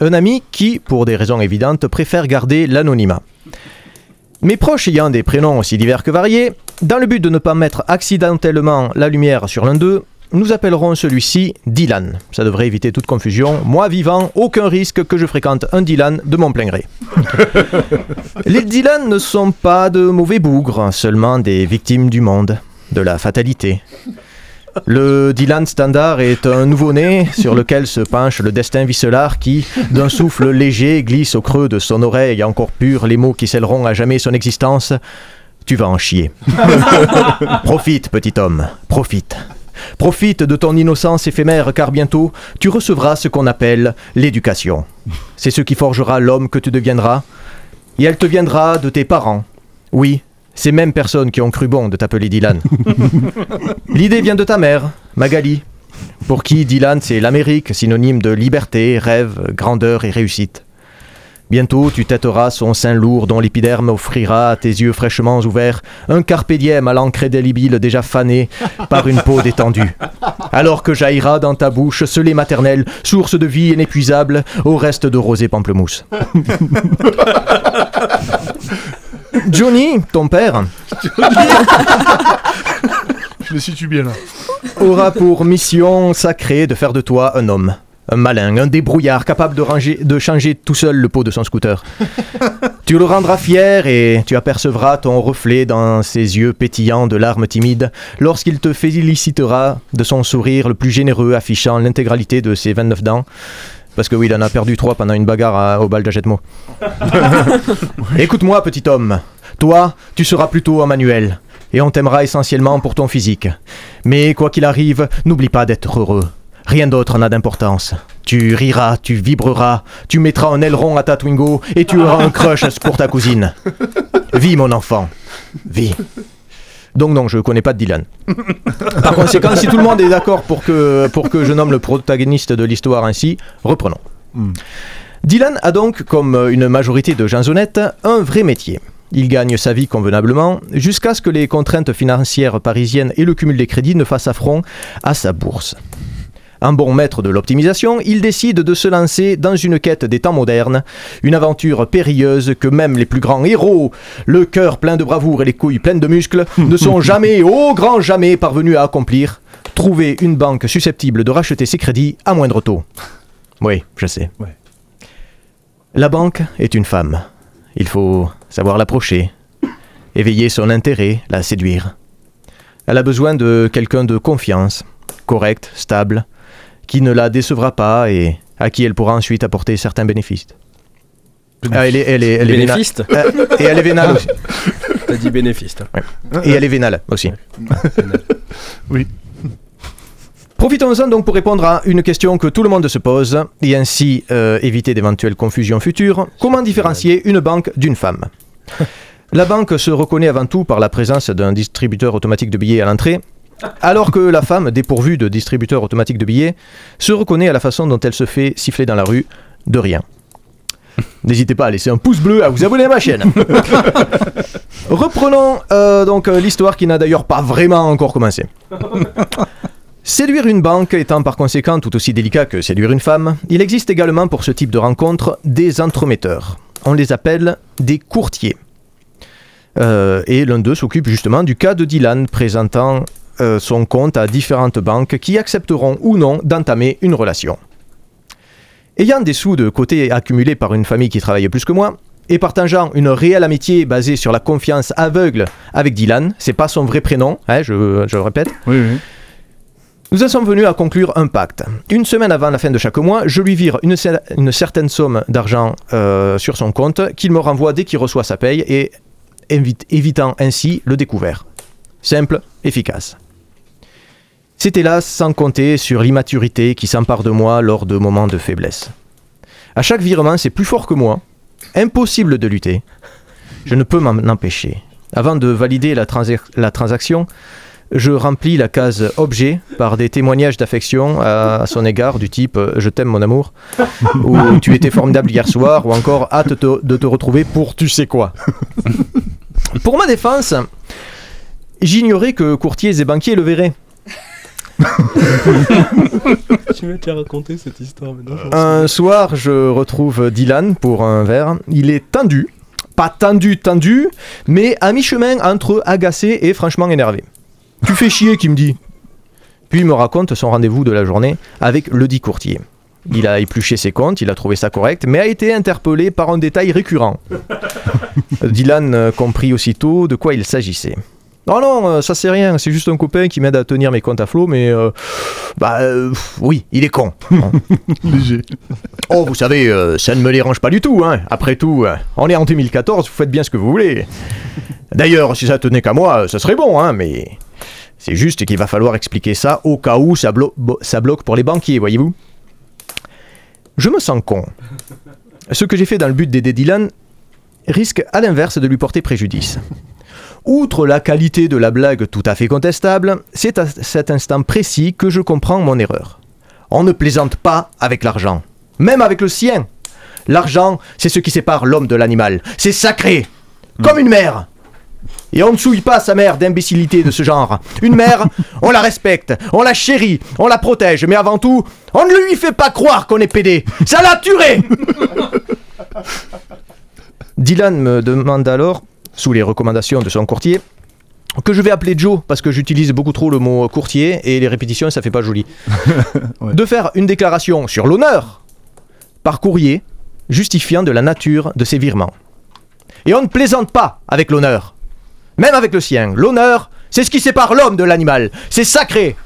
Un ami qui, pour des raisons évidentes, préfère garder l'anonymat. Mes proches ayant des prénoms aussi divers que variés, dans le but de ne pas mettre accidentellement la lumière sur l'un d'eux, nous appellerons celui-ci Dylan. Ça devrait éviter toute confusion. Moi vivant, aucun risque que je fréquente un Dylan de mon plein gré. Les Dylan ne sont pas de mauvais bougres, seulement des victimes du monde, de la fatalité. Le Dylan standard est un nouveau-né sur lequel se penche le destin vicelard qui, d'un souffle léger, glisse au creux de son oreille encore pure les mots qui scelleront à jamais son existence. Tu vas en chier. profite, petit homme, profite. Profite de ton innocence éphémère car bientôt tu recevras ce qu'on appelle l'éducation. C'est ce qui forgera l'homme que tu deviendras. Et elle te viendra de tes parents. Oui, ces mêmes personnes qui ont cru bon de t'appeler Dylan. L'idée vient de ta mère, Magali, pour qui Dylan c'est l'Amérique, synonyme de liberté, rêve, grandeur et réussite. Bientôt, tu têteras son sein lourd dont l'épiderme offrira à tes yeux fraîchement ouverts un carpe diem à l'encre indélébile déjà fané par une peau détendue. Alors que jaillira dans ta bouche ce lait maternel, source de vie inépuisable, au reste de rosé pamplemousse. Johnny, ton père, Je me situe bien là. aura pour mission sacrée de faire de toi un homme. Un malin, un débrouillard capable de, ranger- de changer tout seul le pot de son scooter. tu le rendras fier et tu apercevras ton reflet dans ses yeux pétillants de larmes timides lorsqu'il te félicitera de son sourire le plus généreux affichant l'intégralité de ses 29 dents. Parce que oui, il en a perdu trois pendant une bagarre à- au bal d'Ajetmo. Écoute-moi, petit homme. Toi, tu seras plutôt un manuel. Et on t'aimera essentiellement pour ton physique. Mais quoi qu'il arrive, n'oublie pas d'être heureux. Rien d'autre n'a d'importance. Tu riras, tu vibreras, tu mettras un aileron à ta Twingo et tu auras un crush pour ta cousine. Vis, mon enfant. Vis. Donc non, je connais pas de Dylan. Par conséquent, si tout le monde est d'accord pour que, pour que je nomme le protagoniste de l'histoire ainsi, reprenons. Dylan a donc, comme une majorité de gens honnêtes, un vrai métier. Il gagne sa vie convenablement jusqu'à ce que les contraintes financières parisiennes et le cumul des crédits ne fassent affront à sa bourse. Un bon maître de l'optimisation, il décide de se lancer dans une quête des temps modernes, une aventure périlleuse que même les plus grands héros, le cœur plein de bravoure et les couilles pleines de muscles, ne sont jamais, au grand jamais, parvenus à accomplir. Trouver une banque susceptible de racheter ses crédits à moindre taux. Oui, je sais. La banque est une femme. Il faut savoir l'approcher, éveiller son intérêt, la séduire. Elle a besoin de quelqu'un de confiance, correct, stable, qui ne la décevra pas et à qui elle pourra ensuite apporter certains bénéfices. Ah, elle est, elle est, elle est vénale. Bénéfiste Euh, et elle est vénale aussi. T'as dit bénéfiste. Et elle est vénale aussi. Oui. Profitons-en donc pour répondre à une question que tout le monde se pose et ainsi euh, éviter d'éventuelles confusions futures. Comment différencier une banque d'une femme? La banque se reconnaît avant tout par la présence d'un distributeur automatique de billets à l'entrée, alors que la femme, dépourvue de distributeur automatique de billets, se reconnaît à la façon dont elle se fait siffler dans la rue de rien. N'hésitez pas à laisser un pouce bleu, à vous abonner à ma chaîne. Reprenons euh, donc euh, l'histoire qui n'a d'ailleurs pas vraiment encore commencé. Séduire une banque étant par conséquent tout aussi délicat que séduire une femme, il existe également pour ce type de rencontre des entremetteurs. On les appelle des courtiers. Euh, et l'un d'eux s'occupe justement du cas de Dylan présentant euh, son compte à différentes banques qui accepteront ou non d'entamer une relation. Ayant des sous de côté accumulés par une famille qui travaille plus que moi, et partageant une réelle amitié basée sur la confiance aveugle avec Dylan, c'est pas son vrai prénom, hein, je, je le répète, Oui, oui. nous en sommes venus à conclure un pacte. Une semaine avant la fin de chaque mois, je lui vire une, cer- une certaine somme d'argent euh, sur son compte qu'il me renvoie dès qu'il reçoit sa paye et évite- évitant ainsi le découvert. Simple, efficace. C'est hélas sans compter sur l'immaturité qui s'empare de moi lors de moments de faiblesse. À chaque virement, c'est plus fort que moi. Impossible de lutter. Je ne peux m'en empêcher. Avant de valider la, transa- la transaction, je remplis la case objet par des témoignages d'affection à, son égard du type euh, je t'aime mon amour ou tu étais formidable hier soir ou encore hâte te- de te retrouver pour tu sais quoi. pour ma défense, j'ignorais que courtiers et banquiers le verraient. Tu m'as déjà raconté cette histoire maintenant. Un soir, je retrouve Dylan pour un verre. Il est tendu, pas tendu, tendu, mais à mi-chemin entre agacé et franchement énervé. Tu fais chier, qui me dit. Puis il me raconte son rendez-vous de la journée avec le dit courtier. Il a épluché ses comptes, il a trouvé ça correct, mais a été interpellé par un détail récurrent. Dylan comprit aussitôt de quoi il s'agissait. Non, non, euh, ça c'est rien, c'est juste un copain qui m'aide à tenir mes comptes à flot, mais euh, bah euh, oui, il est con. Léger. Oh, vous savez, euh, ça ne me dérange pas du tout, hein. Après tout, on est en 2014, vous faites bien ce que vous voulez. D'ailleurs, si ça tenait qu'à moi, ça serait bon, hein, mais c'est juste qu'il va falloir expliquer ça au cas où ça, blo- ça bloque pour les banquiers, voyez-vous. Je me sens con. Ce que j'ai fait dans le but d'aider Dylan risque à l'inverse de lui porter préjudice. Outre la qualité de la blague tout à fait contestable, c'est à cet instant précis que je comprends mon erreur. On ne plaisante pas avec l'argent, même avec le sien. L'argent, c'est ce qui sépare l'homme de l'animal. C'est sacré, comme une mère. Et on ne souille pas sa mère d'imbécilité de ce genre. Une mère, on la respecte, on la chérit, on la protège, mais avant tout, on ne lui fait pas croire qu'on est pédé. Ça l'a tué Dylan me demande alors, sous les recommandations de son courtier, que je vais appeler Joe parce que j'utilise beaucoup trop le mot courtier et les répétitions ça fait pas joli. De faire une déclaration sur l'honneur par courrier justifiant de la nature de ces virements. Et on ne plaisante pas avec l'honneur, même avec le sien. L'honneur, c'est ce qui sépare l'homme de l'animal. C'est sacré,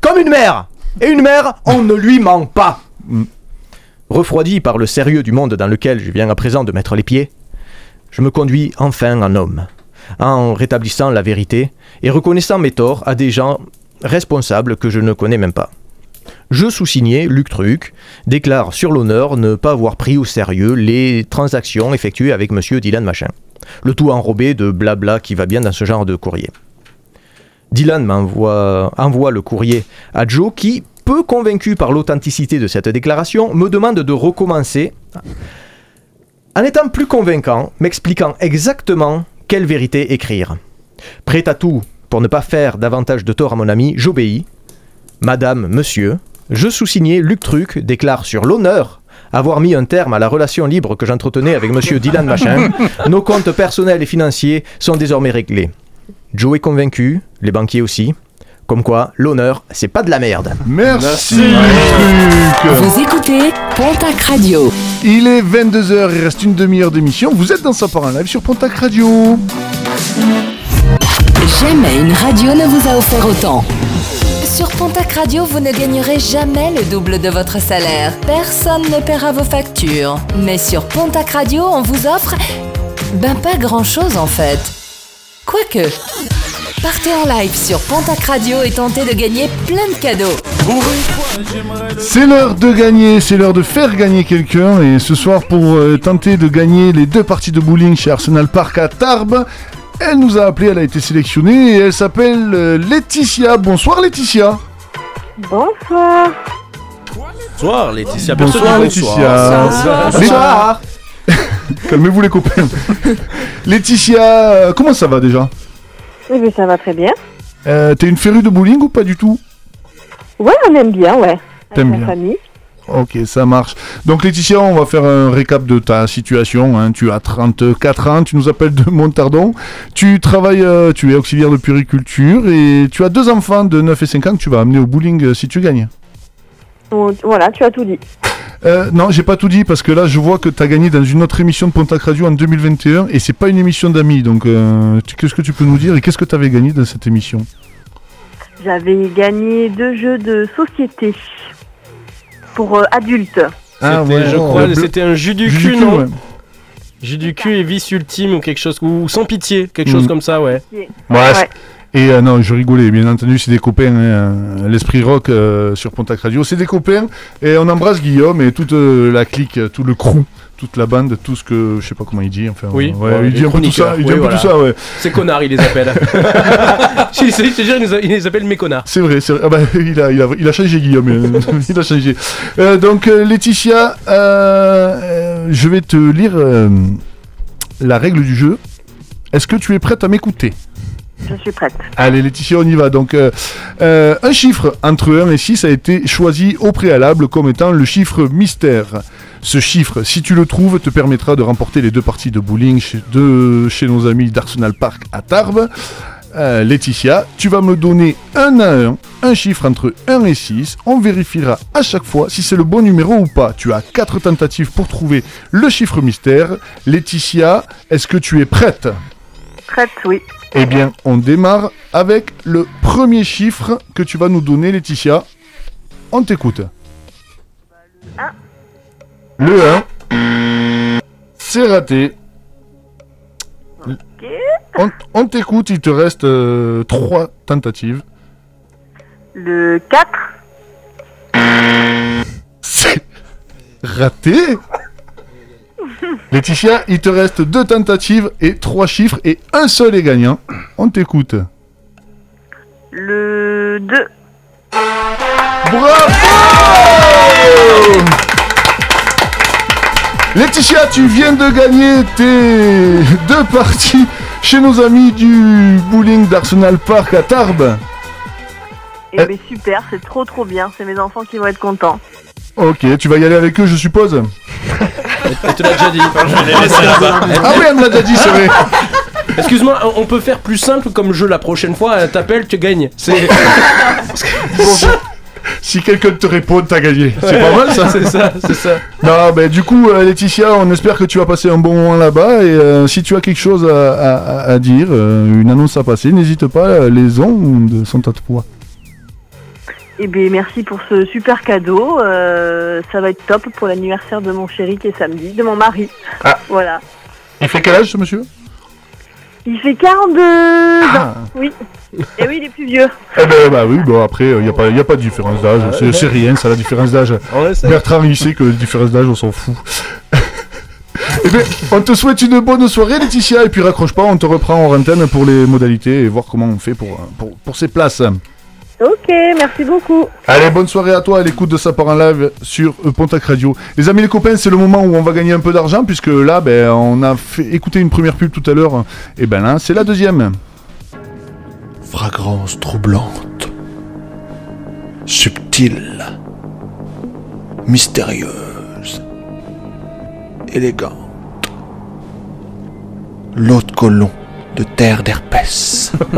comme une mère. Et une mère, on ne lui ment pas. Refroidi par le sérieux du monde dans lequel je viens à présent de mettre les pieds, je me conduis enfin en homme, en rétablissant la vérité et reconnaissant mes torts à des gens responsables que je ne connais même pas. Je sous-signé, Luc Truc, déclare sur l'honneur ne pas avoir pris au sérieux les transactions effectuées avec monsieur Dylan Machin. Le tout enrobé de blabla qui va bien dans ce genre de courrier. Dylan m'envoie envoie le courrier à Joe qui, peu convaincu par l'authenticité de cette déclaration, me demande de recommencer en étant plus convaincant, m'expliquant exactement quelle vérité écrire. Prêt à tout pour ne pas faire davantage de tort à mon ami, j'obéis. Madame, monsieur, je sous-signé Luc Truc déclare sur l'honneur avoir mis un terme à la relation libre que j'entretenais avec monsieur Dylan Machin. Nos comptes personnels et financiers sont désormais réglés. Joe est convaincu, les banquiers aussi. Comme quoi, l'honneur, c'est pas de la merde. Merci, Luc. Vous écoutez Pontac Radio. Il est 22h, il reste une demi-heure d'émission. Vous êtes dans en live sur Pontac Radio. Jamais une radio ne vous a offert autant. Sur Pontac Radio, vous ne gagnerez jamais le double de votre salaire. Personne ne paiera vos factures. Mais sur Pontac Radio, on vous offre... Ben pas grand-chose en fait. Quoique... Partez en live sur Pontac Radio et tentez de gagner plein de cadeaux. C'est l'heure de gagner, c'est l'heure de faire gagner quelqu'un. Et ce soir, pour euh, tenter de gagner les deux parties de bowling chez Arsenal Park à Tarbes, elle nous a appelé, elle a été sélectionnée et elle s'appelle euh, Laetitia. Bonsoir Laetitia. Bonsoir. Bonsoir Laetitia. Bonsoir Laetitia. bonsoir. Bonsoir. Calmez-vous les copains. Laetitia, euh, comment ça va déjà? Oui, mais ça va très bien. Euh, T'es une férue de bowling ou pas du tout? Ouais, on aime bien, ouais. T'aimes bien. famille. Ok, ça marche. Donc Laetitia, on va faire un récap de ta situation. hein. Tu as 34 ans, tu nous appelles de Montardon. Tu travailles, euh, tu es auxiliaire de puriculture et tu as deux enfants de 9 et 5 ans que tu vas amener au bowling euh, si tu gagnes. Voilà, tu as tout dit. Euh, non, j'ai pas tout dit parce que là, je vois que tu as gagné dans une autre émission de Pontac Radio en 2021 et c'est pas une émission d'amis. Donc, euh, qu'est-ce que tu peux nous dire et qu'est-ce que tu avais gagné dans cette émission? J'avais gagné deux jeux de société pour euh, adultes. Ah C'était, ouais, je oh, crois, bleu- c'était un jus du Jus cul, du non ouais. Jus du cul et vice ultime ou quelque chose, ou sans pitié, quelque chose Mm. comme ça, ouais. Et euh, non, je rigolais, bien entendu, c'est des copains. hein, L'esprit rock euh, sur Pontac Radio, c'est des copains. Et on embrasse Guillaume et toute euh, la clique, tout le crew, toute la bande, tout ce que je sais pas comment il dit. Enfin, Oui, ouais, il dit un peu tout ça. Il dit oui, un peu voilà. tout ça, ouais. Ces connards, il les appelle. je te jure, il les appelle mes connards. C'est vrai, c'est vrai. Ah bah, il, a, il, a, il a changé, Guillaume. euh, il a changé. Donc, Laetitia, je vais te lire la règle du jeu. Est-ce que tu es prête à m'écouter? Je suis prête. Allez Laetitia, on y va. Donc, euh, euh, un chiffre entre 1 et 6 a été choisi au préalable comme étant le chiffre mystère. Ce chiffre, si tu le trouves, te permettra de remporter les deux parties de bowling chez, de, chez nos amis d'Arsenal Park à Tarbes. Euh, Laetitia, tu vas me donner un à un, un chiffre entre 1 et 6. On vérifiera à chaque fois si c'est le bon numéro ou pas. Tu as quatre tentatives pour trouver le chiffre mystère. Laetitia, est-ce que tu es prête? Prête, oui. Eh bien, on démarre avec le premier chiffre que tu vas nous donner, Laetitia. On t'écoute. Le 1. C'est raté. On, on t'écoute, il te reste 3 tentatives. Le 4. C'est raté. Laetitia, il te reste 2 tentatives et 3 chiffres et un seul est gagnant. On t'écoute. Le 2. Bravo Laetitia, tu viens de gagner tes deux parties chez nos amis du bowling d'Arsenal Park à Tarbes. Eh ben super, c'est trop trop bien. C'est mes enfants qui vont être contents. Ok, tu vas y aller avec eux, je suppose Elle te l'a déjà dit. Ah oui, elle me l'a déjà dit, c'est vrai. Excuse-moi, on- peut faire plus simple comme jeu la prochaine fois. Elle t'appelle, tu gagnes. C'est. Si quelqu'un te répond, t'as gagné. C'est pas mal ça C'est ça, c'est ça. Non, ben du coup, euh, Laetitia, on espère que tu vas passer un bon moment là-bas. Et euh, si tu as quelque chose à, à- à dire, euh, une annonce à passer, n'hésite pas, euh, les ondes sont à toi. Eh bien merci pour ce super cadeau. Euh, ça va être top pour l'anniversaire de mon chéri qui est samedi, de mon mari. Ah. Voilà. Il fait quel âge ce monsieur? Il fait 42 ans, oui. Et oui, il est plus vieux. Eh ben, bah oui, bon après, il n'y a, pas- y a pas de différence d'âge. C'est c'est rien, ça, la différence d'âge. Bertrand, il sait que la différence d'âge, on s'en fout. Eh ben, on te souhaite une bonne soirée, Laetitia, et puis raccroche pas, on te reprend en antenne pour les modalités et voir comment on fait pour, pour, pour ces places. Ok, merci beaucoup. Allez, bonne soirée à toi à l'écoute de Ça part en live sur Pontac Radio. Les amis, les copains, c'est le moment où on va gagner un peu d'argent, puisque là, ben, on a fait écouter une première pub tout à l'heure, et ben là, c'est la deuxième. Fragrance troublante, subtile, mystérieuse, élégante. L'eau de colon de terre d'herpès.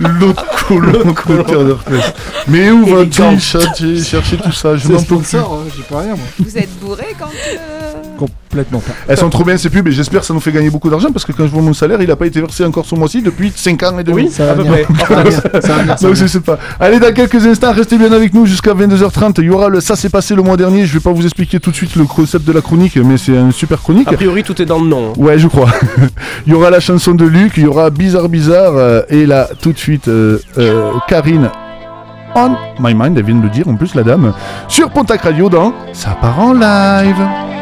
L'autre colon de terre d'herpès. Mais où vas-tu chercher, chercher tout ça? Je n'en peux plus. hein, j'ai pas rien moi. Vous êtes bourré quand. euh, Complètement pas. Elles sont trop bien ces pubs et j'espère que ça nous fait gagner beaucoup d'argent parce que quand je vois mon salaire, il n'a pas été versé encore ce mois-ci depuis 5 ans et demi. Oui, ça va va Donc je sais pas. Allez, dans quelques instants, restez bien avec nous jusqu'à 22h30. Il y aura le Ça s'est passé le mois dernier. Je vais pas vous expliquer tout de suite le concept de la chronique, mais c'est un super chronique. A priori, tout est dans le nom. Ouais, je crois. il y aura la chanson de Luc, il y aura Bizarre Bizarre, euh, et là, tout de suite, euh, euh, Karine on my mind, elle vient de le dire en plus, la dame, sur Pontac Radio dans Ça part en live.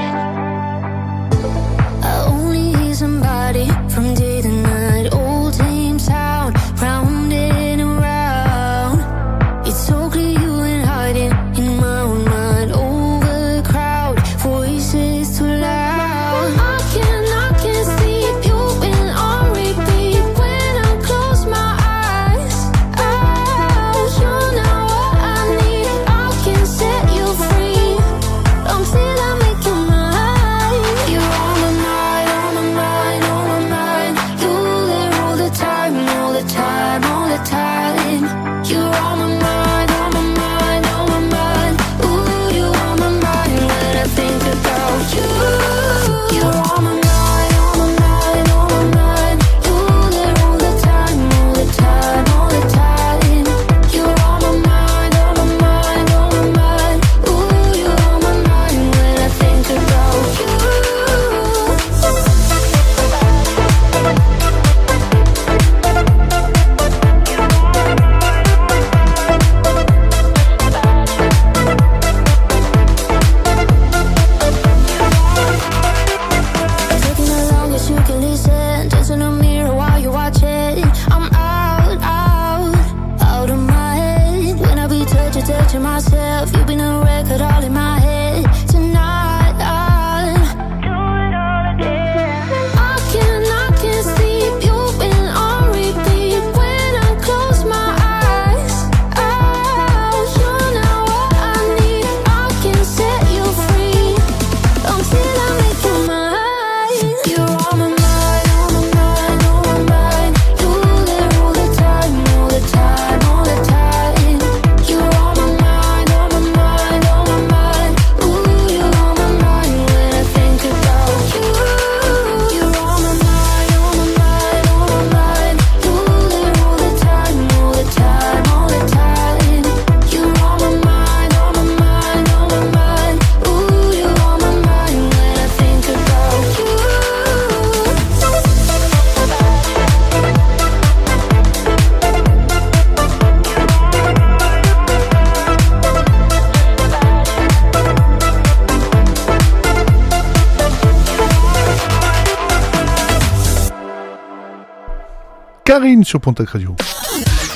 Karine sur Pontac Radio.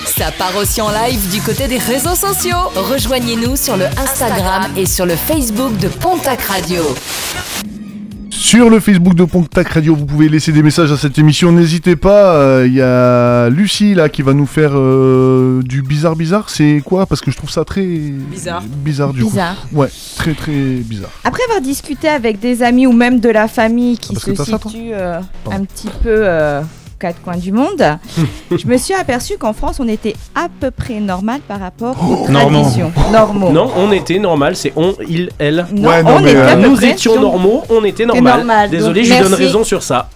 Ça part aussi en live du côté des réseaux sociaux. Rejoignez-nous sur le Instagram et sur le Facebook de Pontac Radio. Sur le Facebook de Pontac Radio, vous pouvez laisser des messages à cette émission. N'hésitez pas. euh, Il y a Lucie là qui va nous faire euh, du bizarre bizarre. C'est quoi? Parce que je trouve ça très Bizarre. Bizarre du Bizarre. coup. Ouais, très très bizarre. Après avoir discuté avec des amis ou même de la famille qui parce que se situent euh, un petit peu euh, quatre coins du monde, je me suis aperçu qu'en France, on était à peu près normal par rapport aux Normand. traditions. Normaux. Non, on était normal, c'est on, il, elle. Non, Ouais, non, on mais, était à peu Nous près étions sur- normaux, on était normal. normal, Désolé, donc je lui donne raison sur ça.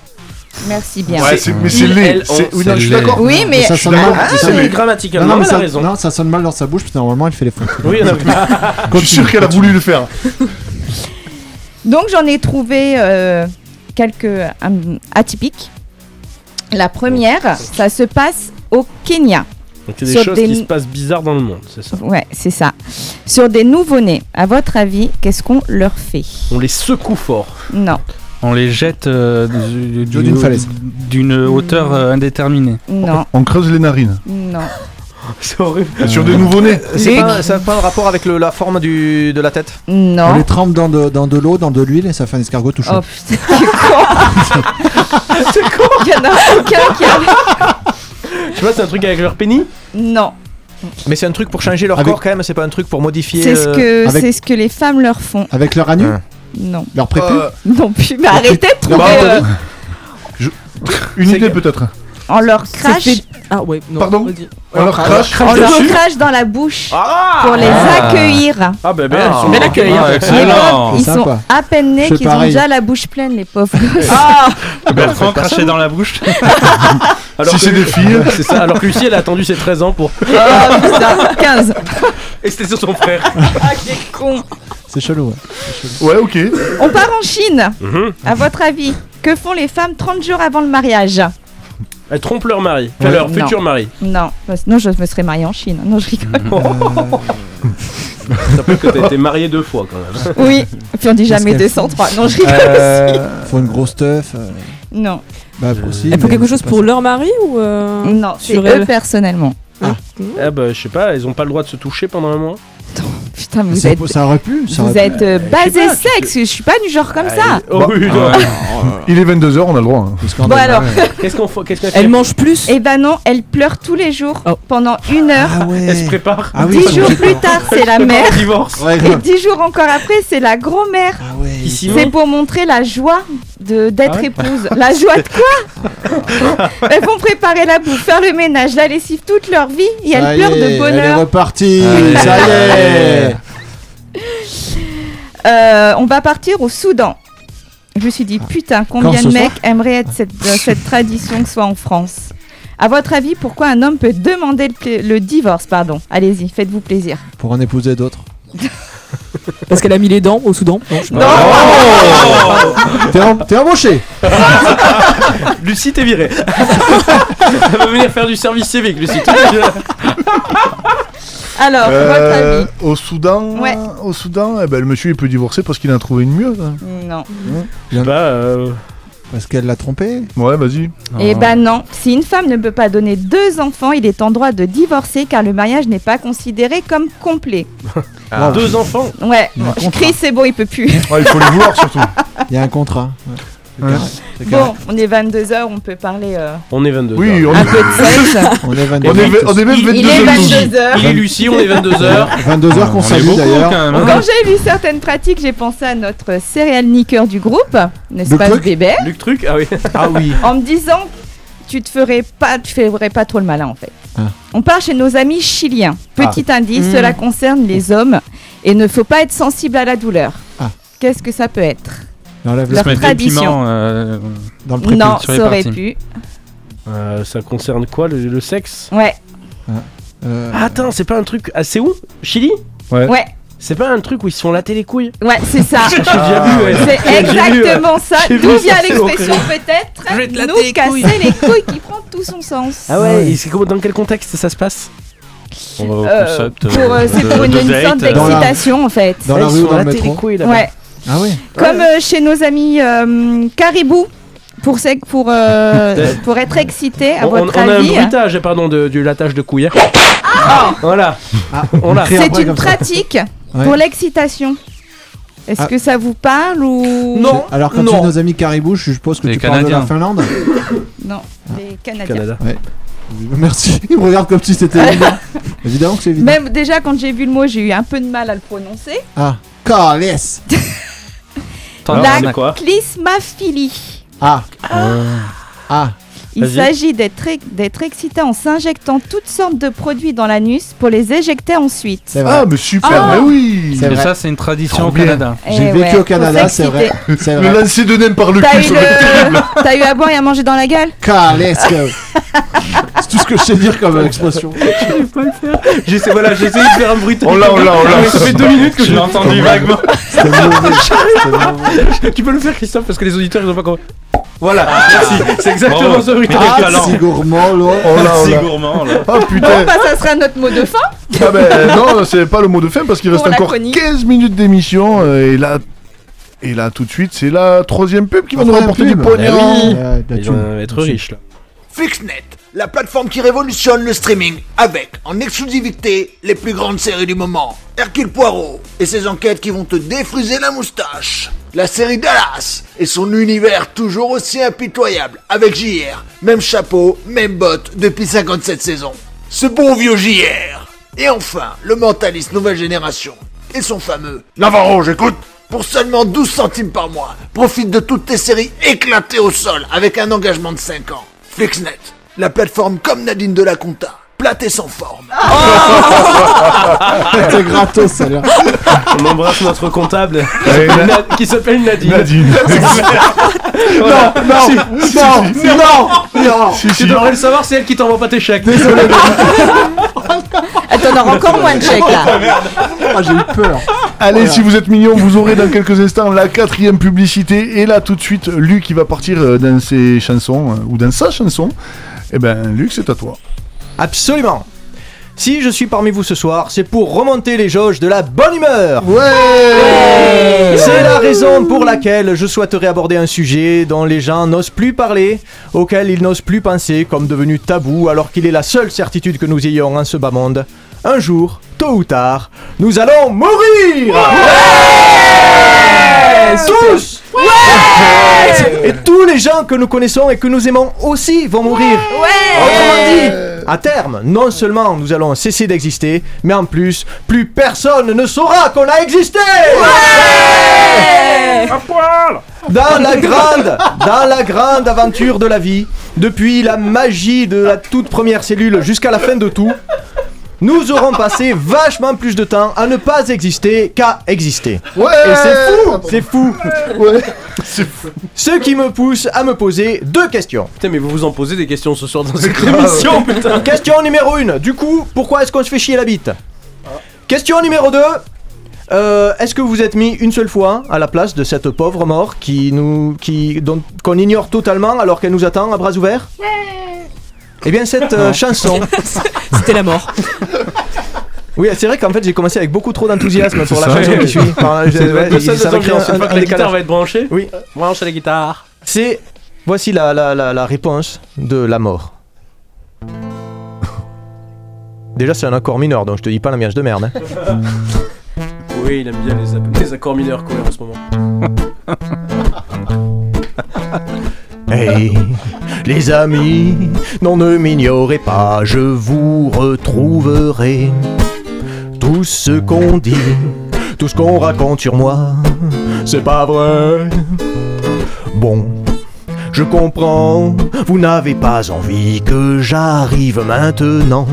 Merci bien. Ouais, mais c'est laid. elle, on, oui, c'est non, je suis laid. d'accord. Oui, mais- ça sonne mal. Ah, mais grammaticalement, Non, non, mais elle a ça, raison. non, ça sonne mal dans sa bouche, que normalement, il fait les fautes. Oui, non, Je suis sûr qu'elle a voulu le faire. Donc j'en ai trouvé euh, quelques euh, atypiques. La première, ça se passe au Kenya. Donc il y a des Sur choses des- qui se passent bizarres dans le monde, c'est ça? Ouais, c'est ça. Sur des nouveau-nés, à votre avis, qu'est-ce qu'on leur fait? On les secoue fort. Non, On les jette euh, du- du- d'une falaise. d'une hauteur euh, indéterminée. non, On creuse les narines. non. C'est horrible. Sur des nouveau-nés. C'est Luc. pas, ça n'a pas un rapport avec le- la forme du, de la tête On Non. les trempe dans de, dans de l'eau, dans de l'huile et ça fait un escargot tout chaud. Oh putain, c'est con C'est con Il y en a aucun qui a... Tu vois, c'est un truc avec leur pénis Non, Mais c'est un truc pour changer leur Avec- corps quand même, c'est pas un truc pour modifier. c'est ce, euh, que, avec- c'est ce que les femmes leur font. Avec leur anus Ouais. Non. Leur prépu Euh, Non plus, mais arrêtez de trouver... Bah, euh, Une idée peut-être. On leur crache... Ah ouais, non. Pardon. On leur crache. On leur crache dans la bouche Ah pour les Ah. accueillir. Ah bah ben, Ah. elles sont bien accueillies. Ah, hein. Ils C'est sont sympa. à peine nés qu'ils ont déjà la bouche pleine, les pauvres gosses. Ah Ben, faut cracher dans la bouche. Alors Si c'est des filles. C'est ça, alors que Lucie elle a attendu ses 13 ans pour. Oh putain, 15. Et c'était sur son frère. Ah, quel con. C'est chelou, ouais. Ouais, ok. On part en Chine. Mhm. À votre avis, que font les femmes 30 jours avant le mariage? Elles trompent leur mari. Enfin, Ouais. leur Non. futur mari. Non, sinon je me serais mariée en Chine. Non, je rigole. Ça peut que t'as été marié deux fois quand même. Oui, et puis on dit jamais qu'elle 203. Non, je rigole aussi. Euh, Faut une grosse teuf. euh, Non, Bah, aussi. Elles font mais quelque c'est chose pas pour ça. leur mari ou euh, non, c'est sur eux elle personnellement. Eh bah, je sais pas, elles ont pas le droit de se toucher pendant un mois. Putain, mais vous Ça, êtes, ça aurait pu. Ça vous aurait pu. êtes euh, basé pas, sexe. Je suis pas du genre comme ça. Oh oui, non. Ouais. Il est 22h, on a le droit. hein. Bon, alors. Qu'est-ce qu'on fait Elle mange plus Eh ben non, elle pleure tous les jours Oh. pendant une heure. Ah ouais. Elle se prépare. Ah oui, Dix jours plus tard, c'est la mère. Au divorce. Ouais, Et dix jours encore après, c'est la grand-mère. Ah ouais. C'est pour montrer la joie de d'être Ah ouais épouse. La joie de quoi Elles vont préparer la bouffe, faire le ménage, la lessive toute leur vie et elles pleurent de Elle est bonheur. repartie. Ça y est. Euh, on va partir au Soudan. Je me suis dit, putain, combien de mecs aimeraient être cette, euh, cette tradition que soit en France À votre avis, pourquoi un homme peut demander le, divorce Pardon. Allez-y, faites-vous plaisir. Pour en épouser d'autres. Parce qu'elle a mis les dents au Soudan. Non, je sais Non pas. T'es em- T'es embauché. Lucie, t'es virée. Elle va venir faire du service civique, Lucie. Alors, votre Euh, avis au Soudan, Ouais. au Soudan, eh ben, le monsieur il peut divorcer parce qu'il en a trouvé une mieux. hein. Non. Je sais pas. euh, Parce qu'elle l'a trompé. Ouais, vas-y. Eh ben non, si une femme ne peut pas donner deux enfants, il est en droit de divorcer car le mariage n'est pas considéré comme complet. Ah. Deux enfants? Ouais, Il y a un bon, je contrat. crie, c'est bon, il peut plus. Ouais, il faut les vouloir surtout. Il y a un contrat. Ouais. Ouais. Bon, on est 22h, on peut parler euh, On est 22. Oui, on un est, peu de sexe. On est 22 on est, on est même Il, 22 il est heures. 22h. Il est Lucie, on est 22h. 22 heures qu'on On est salue d'ailleurs. quand hein. Quand j'ai vu certaines pratiques, j'ai pensé à notre céréal niqueur du groupe, n'est-ce pas, truc bébé Luc Truc Ah oui. Ah oui. En me disant, tu te ferais pas, tu ferais pas trop le malin en fait. Ah. On part chez nos amis chiliens. Petit indice, cela concerne les hommes et ne faut pas être sensible à la douleur. Ah. Qu'est-ce que ça peut être? Il enlève Leur tradition. piments euh, dans le. Non, ça aurait parties. pu. Euh, ça concerne quoi le, le sexe? Ouais, Euh, Ah, Attends, c'est pas un truc. Ah, c'est où? Chili? Ouais. ouais, C'est pas un truc où ils se font latter les couilles? Ouais, c'est ça. J'ai déjà vu, ouais. C'est exactement ça. D'où vient l'expression peut-être Je vais te latter Nous les casser les couilles qui prend tout son sens. Ah ouais, ouais. et c'est comment- dans quel contexte ça se passe? On va au Euh, euh, euh, c'est pour une, une sorte Dans la- d'excitation en fait. Dans la Ah, ils rue se ou font dans le métro les couilles là-bas. Ouais. Ah oui. Comme euh, chez nos amis euh, Caribou, pour, sec- pour, euh, pour être excité, à On, on- votre on a un avis. bruitage, pardon, de, du latage de couilles. Voilà, Ah, on l'a. crie C'est une pratique Ouais. pour l'excitation. Est-ce Ah. que ça vous parle ou? Non. Alors quand tu Non. dis nos amis caribou, je suppose que Les tu parles de la Canadiens. Finlande. Non, Ah. les Canadiens. Canada. Merci. Il me regarde comme si c'était évident. Évidemment que c'est évident. Même déjà quand j'ai vu le mot, j'ai eu un peu de mal à le prononcer. Ah. Carles. Attends, La on a quoi clismaphilie. Ah. Ah. Il s'agit d'être d'être excité en s'injectant toutes sortes de produits dans l'anus pour les éjecter ensuite. C'est vrai. Ah, mais super, Ah. mais oui vrai. ça, c'est une tradition au. Canada. Eh J'ai vécu ouais, au Canada, c'est vrai. C'est Le vrai. lancer de nem par le T'as cul, eu, ça va être terrible. le... T'as eu à boire et à manger dans la gueule? Carles. C'est tout ce que je sais dire comme expression. J'essaie voilà, j'ai essayé de faire un bruitage. On l'a, on l'a, on l'a. Mais Ça fait deux minutes que Je je l'ai entendu vaguement. Tu peux le faire, Christophe, parce que les auditeurs ils ont pas compris. Voilà, Ah. merci. C'est exactement. Mais quel talent. Si gourmand, là. Oh là, oh là. gourmand, là. Oh Bon, putain. bah, ça sera notre mot de fin. Ah ben non, c'est pas le mot de fin parce qu'il reste encore chronique. 15 minutes d'émission euh, et là et là tout de suite c'est la troisième pub qui va nous rapporter du pognon. Eh oui. Ouais, de la Ils vont être riches là. Fixnet, la plateforme qui révolutionne le streaming avec, en exclusivité, les plus grandes séries du moment. Hercule Poirot et ses enquêtes qui vont te défriser la moustache. La série Dallas et son univers toujours aussi impitoyable avec JR. Même chapeau, même bottes depuis 57 saisons. Ce bon vieux JR. Et enfin, le mentaliste nouvelle génération et son fameux Navarro, j'écoute pour seulement 12 centimes par mois, profite de toutes tes séries éclatées au sol avec un engagement de 5 ans. Flixnet, la plateforme comme Nadine de la Conta, plate et sans forme. C'est gratos, l'air. On embrasse notre comptable qui s'appelle Nadine. Nadine. Non, non, non, non, non. Si, Tu si. devrais le savoir, c'est elle qui t'envoie pas tes chèques. Elle t'en aura encore moins de chèques là. Ah, j'ai eu peur. Allez, si vous êtes mignons, vous aurez dans quelques instants la quatrième publicité. Et là, tout de suite, Luc qui va partir euh, dans ses chansons, euh, ou dans sa chanson. Eh ben, Luc, c'est à toi. Absolument. Si je suis parmi vous ce soir, c'est pour remonter les jauges de la bonne humeur. Ouais C'est la raison pour laquelle je souhaiterais aborder un sujet dont les gens n'osent plus parler, auquel ils n'osent plus penser, comme devenu tabou, alors qu'il est la seule certitude que nous ayons en ce bas monde. Un jour, tôt ou tard, nous allons mourir. Tous. Et tous les gens que nous connaissons et que nous aimons aussi vont mourir. Autrement dit, à terme, non seulement nous allons cesser d'exister, mais en plus, plus personne ne saura qu'on a existé. Dans la grande, dans la grande aventure de la vie, depuis la magie de la toute première cellule jusqu'à la fin de tout, nous aurons passé vachement plus de temps à ne pas exister qu'à exister. Ouais Et c'est fou, c'est fou. Ouais, c'est fou. Ce qui me pousse à me poser deux questions. Putain, mais vous vous en posez des questions ce soir dans cette grave. émission, putain. Question numéro 1. Du coup, pourquoi est-ce qu'on se fait chier la bite Question numéro 2. est-ce que vous êtes mis une seule fois à la place de cette pauvre mort qui nous, qui, dont- qu'on ignore totalement alors qu'elle nous attend à bras ouverts? Eh bien, cette euh, chanson. C'était la mort. Oui, c'est vrai qu'en fait, j'ai commencé avec beaucoup trop d'enthousiasme pour la ça. chanson qui suit. Enfin, je- C'est ouais, le il- seul ça va créer un- un la guitare décalage. va être branchée, Oui. branche la guitare. C'est. Voici la, la, la, la réponse de la mort. Déjà, c'est un accord mineur, donc je te dis pas l'ambiance de merde. hein. Oui, il aime bien les, app- les accords mineurs quoi en ce moment. Les amis, non ne m'ignorez pas, je vous retrouverai. Tout ce qu'on dit, tout ce qu'on raconte sur moi, c'est pas vrai. Bon, je comprends, vous n'avez pas envie que j'arrive maintenant.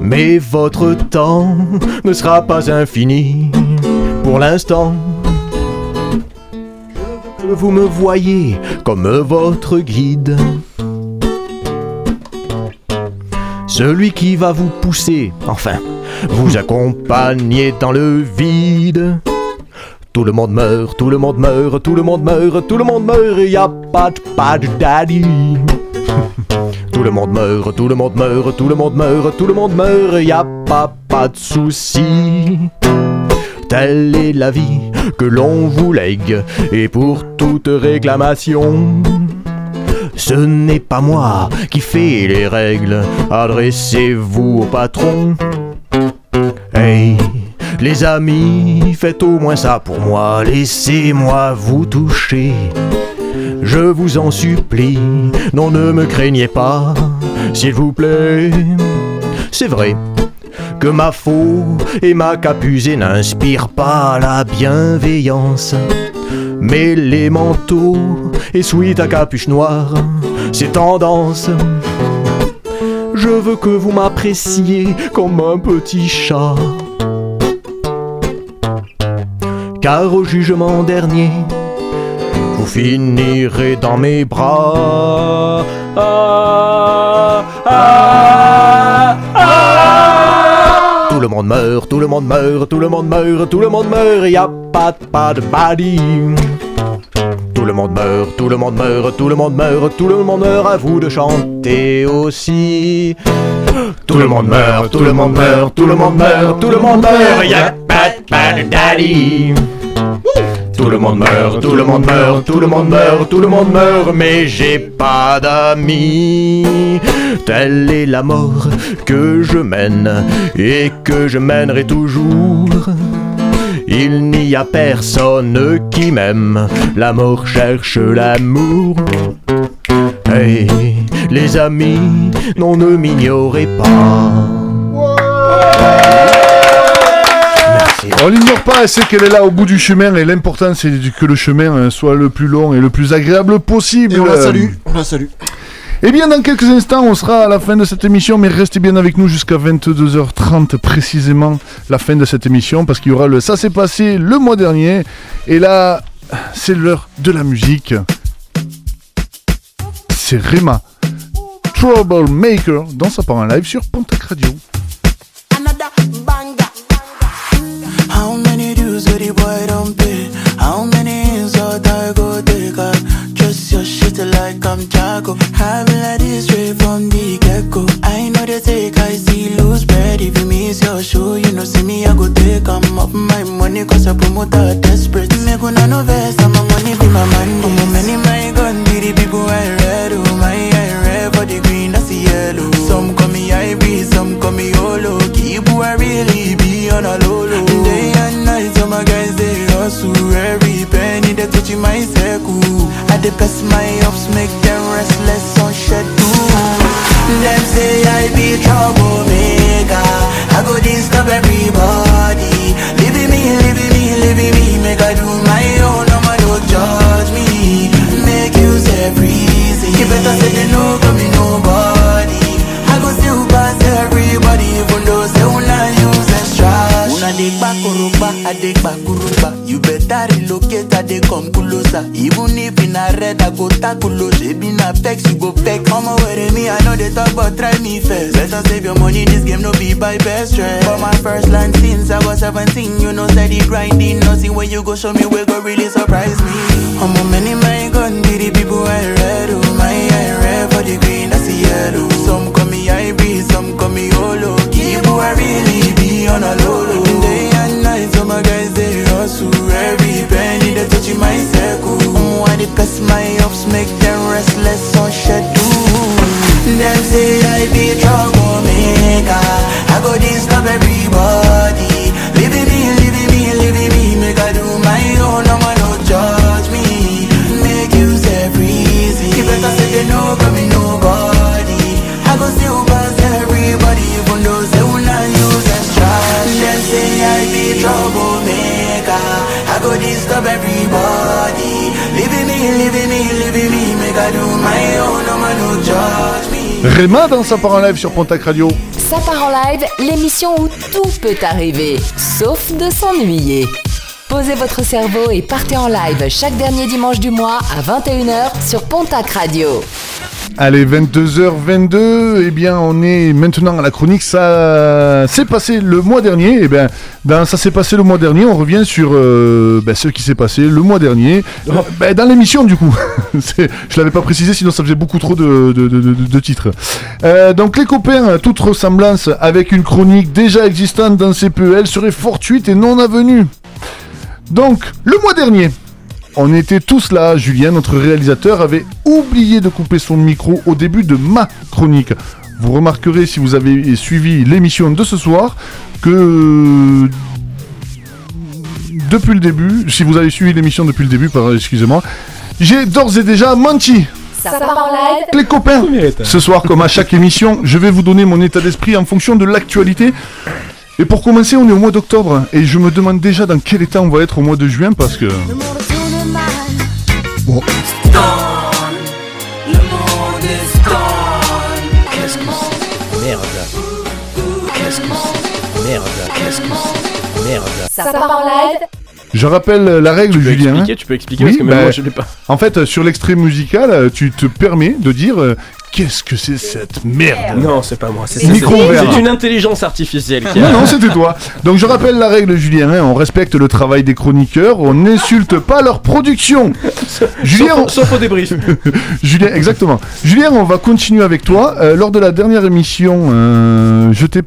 Mais votre temps ne sera pas infini pour l'instant. Vous me voyez comme votre guide. Celui qui va vous pousser, enfin, vous accompagner dans le vide. Tout le monde meurt, tout le monde meurt, tout le monde meurt, tout le monde meurt, y a pas de pas de daddy. Tout le monde meurt, tout le monde meurt, tout le monde meurt, tout le monde meurt, y a pas pas de souci. Telle est la vie que l'on vous lègue, et pour toute réclamation, ce n'est pas moi qui fais les règles, adressez-vous au patron. Hey, les amis, faites au moins ça pour moi, laissez-moi vous toucher. Je vous en supplie, non ne me craignez pas, s'il vous plaît. C'est vrai que ma faux et ma capusée n'inspirent pas la bienveillance. Mais les manteaux et suite à capuche noire, c'est tendance. Je veux que vous m'appréciez comme un petit chat. Car au jugement dernier, vous finirez dans mes bras. Ah, ah, ah. Tout le monde meurt, tout le monde meurt, tout le monde meurt, tout le monde meurt, y a pas de pas de body. Tout le monde meurt, tout le monde meurt, tout le monde meurt, tout le monde meurt, à vous de chanter aussi. Tout le monde meurt, tout le monde meurt, tout le monde meurt, tout le monde meurt, y'a pas de pas de daddy. Tout le monde meurt, tout le monde meurt, tout le monde meurt, tout le monde meurt, mais j'ai pas d'amis. Telle est la mort que je mène et que je mènerai toujours. Il n'y a personne qui m'aime, la mort cherche l'amour. Hey, les amis, non ne m'ignorez pas. On l'ignore pas, c'est qu'elle est là au bout du chemin et l'important c'est que le chemin euh, soit le plus long et le plus agréable possible. Et on la salue, on la salue. Eh bien, dans quelques instants, on sera à la fin de cette émission, mais restez bien avec nous jusqu'à 22h30 précisément, la fin de cette émission, parce qu'il y aura le Ça s'est passé le mois dernier, et là, c'est l'heure de la musique. C'est Rema, Troublemaker, dans sa part en live sur Pontac Radio. The get go. I know they take, I see lose bread. If you miss your show, you know, see me, I go take. I'm up my money, cause I promote a desperate. Make una no vest, and my money be my money. Oh, money, my gun, be the people I read. Oh, my I read for the green, that's the yellow. Some call me IB, some call me Olo. Keep who I really be on a low low. Day and night, all my guys they hustle. Every penny they touching my circle. I dey best my ups, say be troublemaker. I go disturb everybody. Living me, living me, living me. Make I do my own, no man don't judge me. Make use every reason. You better say they no coming nobody. I go still pass everybody, even though say una use extra. Una dey kpakurupa, I dey kpakurupa. You I dey come closer. Even if in a red, I go tackle. Shebi na vex, you go vex. I'ma with me, I know they talk, but try me first. Better save your money, this game no be by best stress. For my first line since I was 17, you know steady grinding. Nothing when you go show me, we go really surprise me. A many my gun, be the people I read. Oh my, I read for the green, that's the yellow. Some call me IB, some call me Olo. Keep who I really be on a low They press my ups, make them restless on schedule. Them say I be troublemaker. I go disturb everybody. Living me, living me, living me. Make I do my own, no man no judge me. Make use every reason. You better say they no coming nobody. I go still pass everybody, even though say una use extra. Them say I be troublemaker. I go disturb everybody. Rema dans sa part en live sur Pontac Radio. Ça part en live, l'émission où tout peut arriver, sauf de s'ennuyer. Posez votre cerveau et partez en live chaque dernier dimanche du mois à 21h sur Pontac Radio. Allez, 22h22, eh bien on est maintenant à la chronique, ça s'est passé le mois dernier, eh bien dans ça s'est passé le mois dernier, on revient sur euh, ben, ce qui s'est passé le mois dernier, Euh, ben, dans l'émission du coup, je l'avais pas précisé sinon ça faisait beaucoup trop de, de- de- de- de titres. Euh, donc les copains, toute ressemblance avec une chronique déjà existante dans CPEL serait fortuite et non avenue. Donc, le mois dernier, on était tous là. Julien, notre réalisateur, avait oublié de couper son micro au début de ma chronique. Vous remarquerez, si vous avez suivi l'émission de ce soir, que depuis le début, si vous avez suivi l'émission depuis le début, pardon, excusez-moi, j'ai d'ores et déjà menti. Ça part en live. Les copains, ce soir, comme à chaque émission, je vais vous donner mon état d'esprit en fonction de l'actualité. Et pour commencer, on est au mois d'octobre et je me demande déjà dans quel état on va être au mois de juin parce que. Bon. Le monde est gone. Qu'est-ce que c'est? Merde. Qu'est-ce que c'est? Merde. Qu'est-ce que c'est? Merde. Ça part en live? Je rappelle la règle, Tu peux Julien. expliquer, tu peux expliquer, parce que même moi, je l'ai pas. En fait, euh, sur l'extrait musical, euh, tu te permets de dire euh, qu'est-ce que c'est cette merde? Non, c'est pas moi. C'est C'est une intelligence artificielle qui a. Non, non, c'était toi. Donc je rappelle la règle, Julien. hein, on respecte le travail des chroniqueurs, on n'insulte pas leur production. Julien, Sauf, sauf au débrief. Julien, exactement. Julien, on va continuer avec toi. Euh, lors de la dernière émission, euh, je t'ai.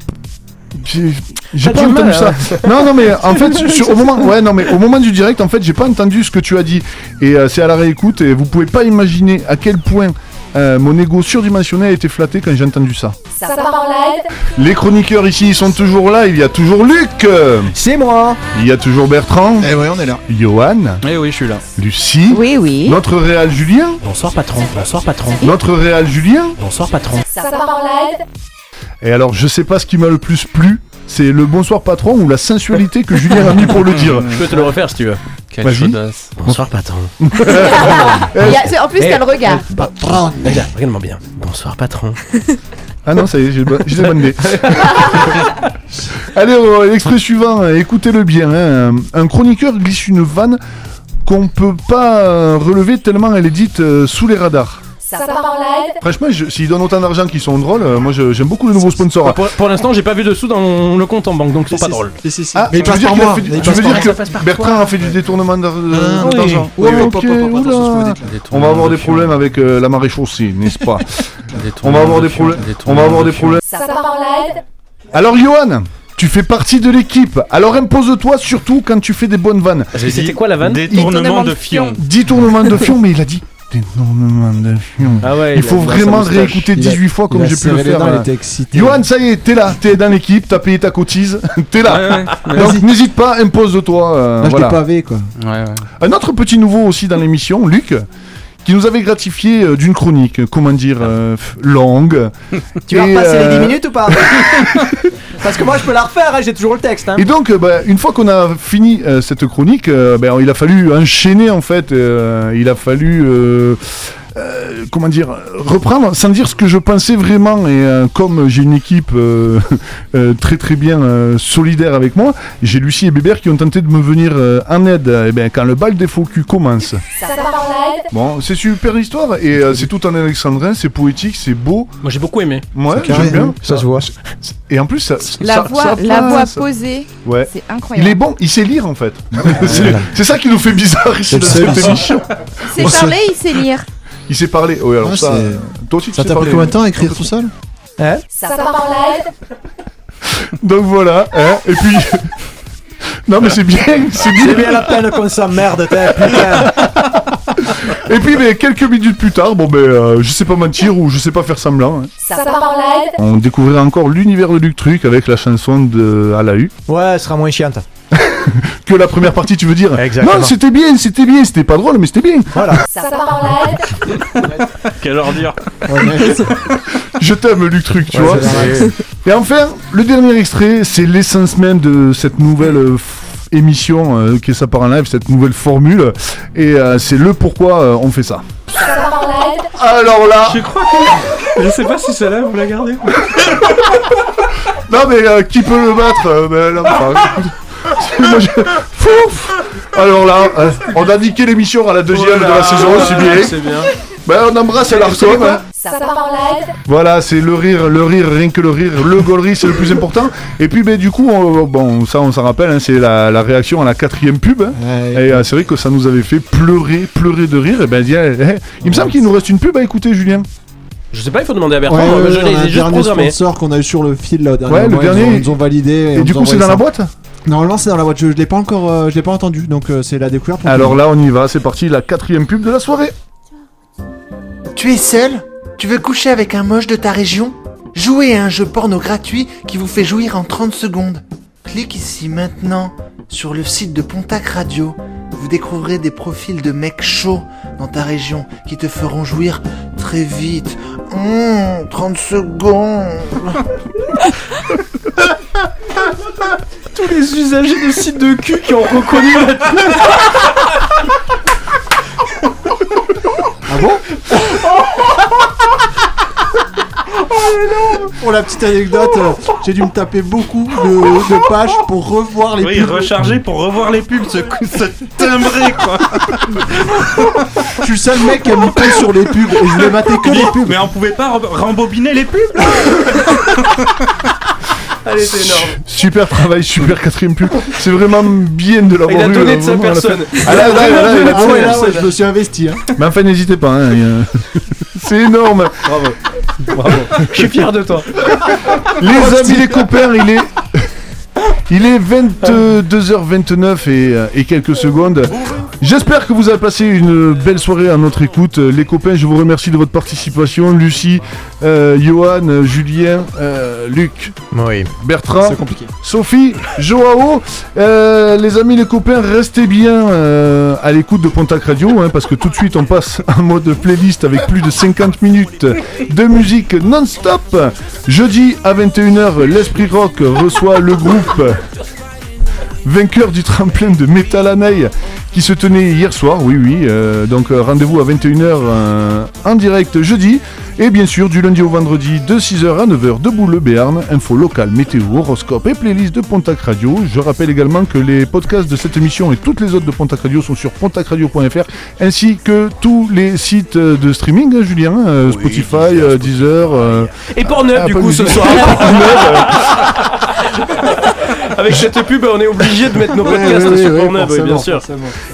J'ai pas du entendu mal, ça. hein. Non, non, mais en fait, sur- au moment, ouais, non, mais au moment du direct, en fait, j'ai pas entendu ce que tu as dit. Et euh, c'est à la réécoute. Et vous pouvez pas imaginer à quel point euh, mon ego surdimensionné a été flatté quand j'ai entendu ça. Ça part en live Les chroniqueurs ici, ils sont toujours là. Il y a toujours Luc. C'est moi. Il y a toujours Bertrand. Eh ouais, on est là. Johan. Eh oui, je suis là. Lucie. Oui, oui. Notre réal Julien. Bonsoir patron, bonsoir patron. Notre réal Julien. Bonsoir patron. Ça part en live Et alors, je sais pas ce qui m'a le plus plu. C'est le bonsoir patron ou la sensualité que Julien a mis pour le dire. Je peux te le refaire si tu veux. Quelle Vas-y. chaudasse. Bonsoir patron. Il y a- c'est- en plus, Eh, t'as le regard. Patron. Regarde, regarde-moi bien. Bonsoir patron. Ah non, ça y est, j'ai bo- j'ai des bonnes idées. Allez, euh, l'extrait suivant, euh, écoutez-le bien. hein. Un chroniqueur glisse une vanne qu'on peut pas euh, relever tellement elle est dite euh, sous les radars. Ça part en live Franchement, s'ils donnent autant d'argent qu'ils sont drôles, euh, moi je- j'aime beaucoup les nouveaux sponsors. Pour, pour l'instant, j'ai pas vu de sous dans le compte en banque, donc c'est pas drôle. Si, si, si. Ah, mais il tu veux passe dire par qu'il a moi. fait du- mais il tu veux passe dire par que moi. passe par Bertrand a fait du détournement d'ar- d'argent oui. Oui, Oui, ok, pop, pop, pop, pop, attention à ce que vous oula. dites, là. On va avoir des problèmes avec euh, la marée chaussée, n'est-ce pas? On va avoir des problèmes. On va avoir des problèmes. Ça part en live Alors, Johan, tu fais partie de l'équipe. Alors impose-toi surtout quand tu fais des bonnes vannes. C'était quoi la vanne? Détournement de fion. 10 tournements de fion, mais il a dit de fion. Ah ouais, il il faut vraiment réécouter Il a- 18 fois comme j'ai pu le faire. dents, excité. Johan, ça y est, t'es là, t'es dans l'équipe, t'as payé ta cotise, t'es là. Ouais, ouais, Donc n'hésite pas, impose-toi. euh, Lâche voilà. des pavés, quoi. ouais, ouais. Un autre petit nouveau aussi dans l'émission, Luc, qui nous avait gratifié euh, d'une chronique, comment dire, euh, longue. Tu vas repasser les euh, 10 minutes ou pas? Parce que moi je peux la refaire, hein, j'ai toujours le texte. Hein. Et donc, euh, bah, une fois qu'on a fini euh, cette chronique, euh, ben, il a fallu enchaîner en fait. il a fallu, euh, comment dire, reprendre sans dire ce que je pensais vraiment. Et euh, comme j'ai une équipe euh, euh, très très bien euh, solidaire avec moi, j'ai Lucie et Bébert qui ont tenté de me venir euh, en aide. Et ben, quand le bal des faux culs commence. Ça part en live Bon, c'est super histoire et euh, c'est tout en alexandrin, c'est poétique, c'est beau. Moi j'ai beaucoup aimé. Ouais, C'est j'aime bien. hein. Ça se voit. Et en plus, ça, La ça- voix, ça la voix posée, Ouais. c'est incroyable. Il est bon, il sait lire en fait. c'est c'est ça qui nous fait bizarre ici C'est dans cette émission. Se- parler, il sait lire. Il sait parler. Oui, alors Ouais, ça. c'est- Toi aussi, tu Ça sais t'a pris parler. combien de temps à écrire tout seul Ça part en live Donc voilà. hein, et puis. non, mais c'est bien, c'est bien. C'est bien la peine qu'on s'emmerde, t'es, putain. Et puis, mais, quelques minutes plus tard, bon, ben, euh, je sais pas mentir ou je sais pas faire semblant. hein. Ça part en live On découvrira encore l'univers de Luc Truc avec la chanson de À la U. Ouais, elle sera moins chiante. Que la première partie, tu veux dire Exactement. Non, c'était bien, c'était bien, c'était pas drôle, mais c'était bien. Voilà. Ça part en live Quelle ordure. Je t'aime, Luc Truc, tu Ouais, vois. Et enfin, le dernier extrait, c'est l'essence même de cette nouvelle euh, émission euh, qui est ça part en live, cette nouvelle formule. Et euh, c'est le pourquoi euh, on fait ça. Ça part en live Alors là, Je crois que. Je sais pas si celle-là vous la gardez. non mais euh, qui peut le battre ben, là, enfin, Fouf Alors là, euh, on a niqué l'émission à la deuxième de la saison, c'est bien. Bien. Ben, on embrasse l'Arcom. hein. Ça part en live Voilà, c'est le rire, le rire, rien que le rire, le gaulerie, c'est le plus important. Et puis, ben, du coup, on- bon, ça, on s'en rappelle, hein, c'est la, la réaction à la quatrième pub. hein. Ouais. Et euh, c'est vrai que ça nous avait fait pleurer, pleurer de rire. Et ben, dis, eh, eh, il me semble qu'il nous reste une pub à écouter, Julien. Je sais pas, il faut demander à Bertrand. Ouais, moi, ouais, je on a les un ai juste dernier programmés. sponsor qu'on a eu sur le fil là, au dernier Ouais, le ils dernier, ont- Ils nous ont validé. Et, du coup, c'est dans la boîte Normalement, c'est dans la boîte. Je, je l'ai pas encore, euh, je l'ai pas entendu, donc euh, c'est la découverte. pour Alors tout là, on y va, c'est parti, la quatrième pub de la soirée. Tu es seul? Tu veux coucher avec un moche de ta région? Jouez à un jeu porno gratuit qui vous fait jouir en 30 secondes. Clique ici maintenant sur le site de Pontac Radio. Vous découvrirez des profils de mecs chauds dans ta région qui te feront jouir très vite. Mmh, 30 secondes. Tous les usagers de sites de cul qui ont reconnu la Ah bon? Pour la petite anecdote, euh, j'ai dû me taper beaucoup de, de pages pour revoir les Oui, pubs. recharger pour revoir les pubs, ce, coup- ce timbré quoi. Je suis le seul mec qui a mis play sur les pubs et je voulais mater que les pubs. Mais on pouvait pas re- rembobiner les pubs là Allez, c'est énorme. Super travail, super quatrième pub. C'est vraiment bien de l'avoir Il a eu, donné euh, de sa vraiment à la fin. personne. Ah là, là, là, là, il a Ah ouais, donné là, la ouais, personne. je me suis investi. Hein. Mais enfin, n'hésitez pas. hein, il y a- C'est énorme. Bravo. Bravo. Je suis fier de toi. Les amis, les copains, il est. Il est 22h29 et, euh, et quelques secondes. J'espère que vous avez passé une belle soirée à notre écoute. Euh, Les copains, je vous remercie de votre participation. Lucie, euh, Johan, Julien, euh, Luc, Oui. Bertrand, compliqué. Sophie, Joao. Euh, les amis, les copains, restez bien euh, à l'écoute de Pontac Radio hein, parce que tout de suite on passe en mode playlist avec plus de 50 minutes de musique non-stop. Jeudi à 21h, l'Esprit Rock reçoit le groupe vainqueur du tremplin de Metal qui se tenait hier soir. Oui, oui. euh, donc euh, rendez-vous à 21h euh, en direct jeudi. Et bien sûr, du lundi au vendredi, de 6h à 9h, debout le Béarn, info locale, météo, horoscope et playlist de Pontac Radio. Je rappelle également que les podcasts de cette émission et toutes les autres de Pontac Radio sont sur pontacradio.fr ainsi que tous les sites euh, de streaming, hein, Julien, euh, Spotify, euh, Deezer. euh, Et Pornhub, du coup, ce soir. Euh, Avec cette pub, on est obligé de mettre nos podcasts ouais, sur ouais, Pornhub, oui, bien sûr.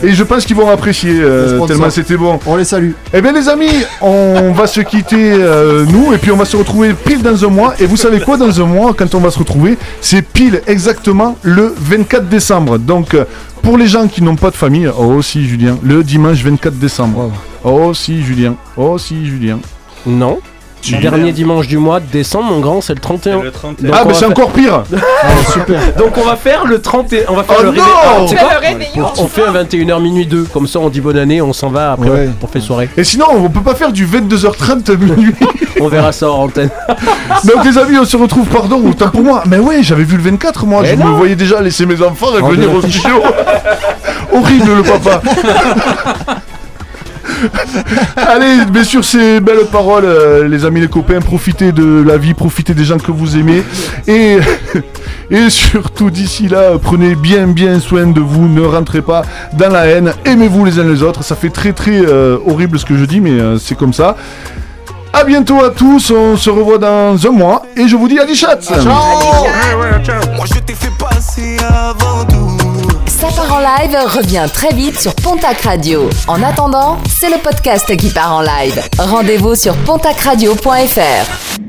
Et je pense qu'ils vont apprécier euh, tellement c'était bon. On les salue. Eh bien les amis, on va se quitter euh, nous et puis on va se retrouver pile dans un mois. Et vous savez quoi dans un mois quand on va se retrouver C'est pile exactement le 24 décembre. Donc euh, pour les gens qui n'ont pas de famille, oh si Julien, le dimanche 24 décembre. Oh si Julien, oh si Julien. Non. Dernier dimanche du mois de décembre, mon grand, c'est le 31. Le 31. Donc, ah on mais c'est faire- encore pire super. Donc on va faire le 31. On va faire Oh le sais C'est quoi le réveillon. On fait un 21h minuit 2. Comme ça, on dit bonne année, on s'en va. Après, Ouais. on fait soirée. Et sinon on peut pas faire du 22h30 minuit. On verra ça hors antenne. Donc les amis on se retrouve pardon autant pour moi. Mais ouais j'avais vu le 24 moi, Mais je me voyais déjà laisser mes enfants et venir au studio. Horrible le papa. Allez, mais sur ces belles paroles, euh, les amis, les copains, profitez de la vie, profitez des gens que vous aimez. Et, et surtout, d'ici là, prenez bien, bien soin de vous. Ne rentrez pas dans la haine. Aimez-vous les uns les autres. Ça fait très, très euh, horrible ce que je dis, mais euh, c'est comme ça. A bientôt à tous. On se revoit dans un mois. Et je vous dis à des chats. Moi je t'ai fait passer avant tout. Ça part en live revient très vite sur Pontac Radio. En attendant, c'est le podcast qui part en live. Rendez-vous sur pontacradio.fr.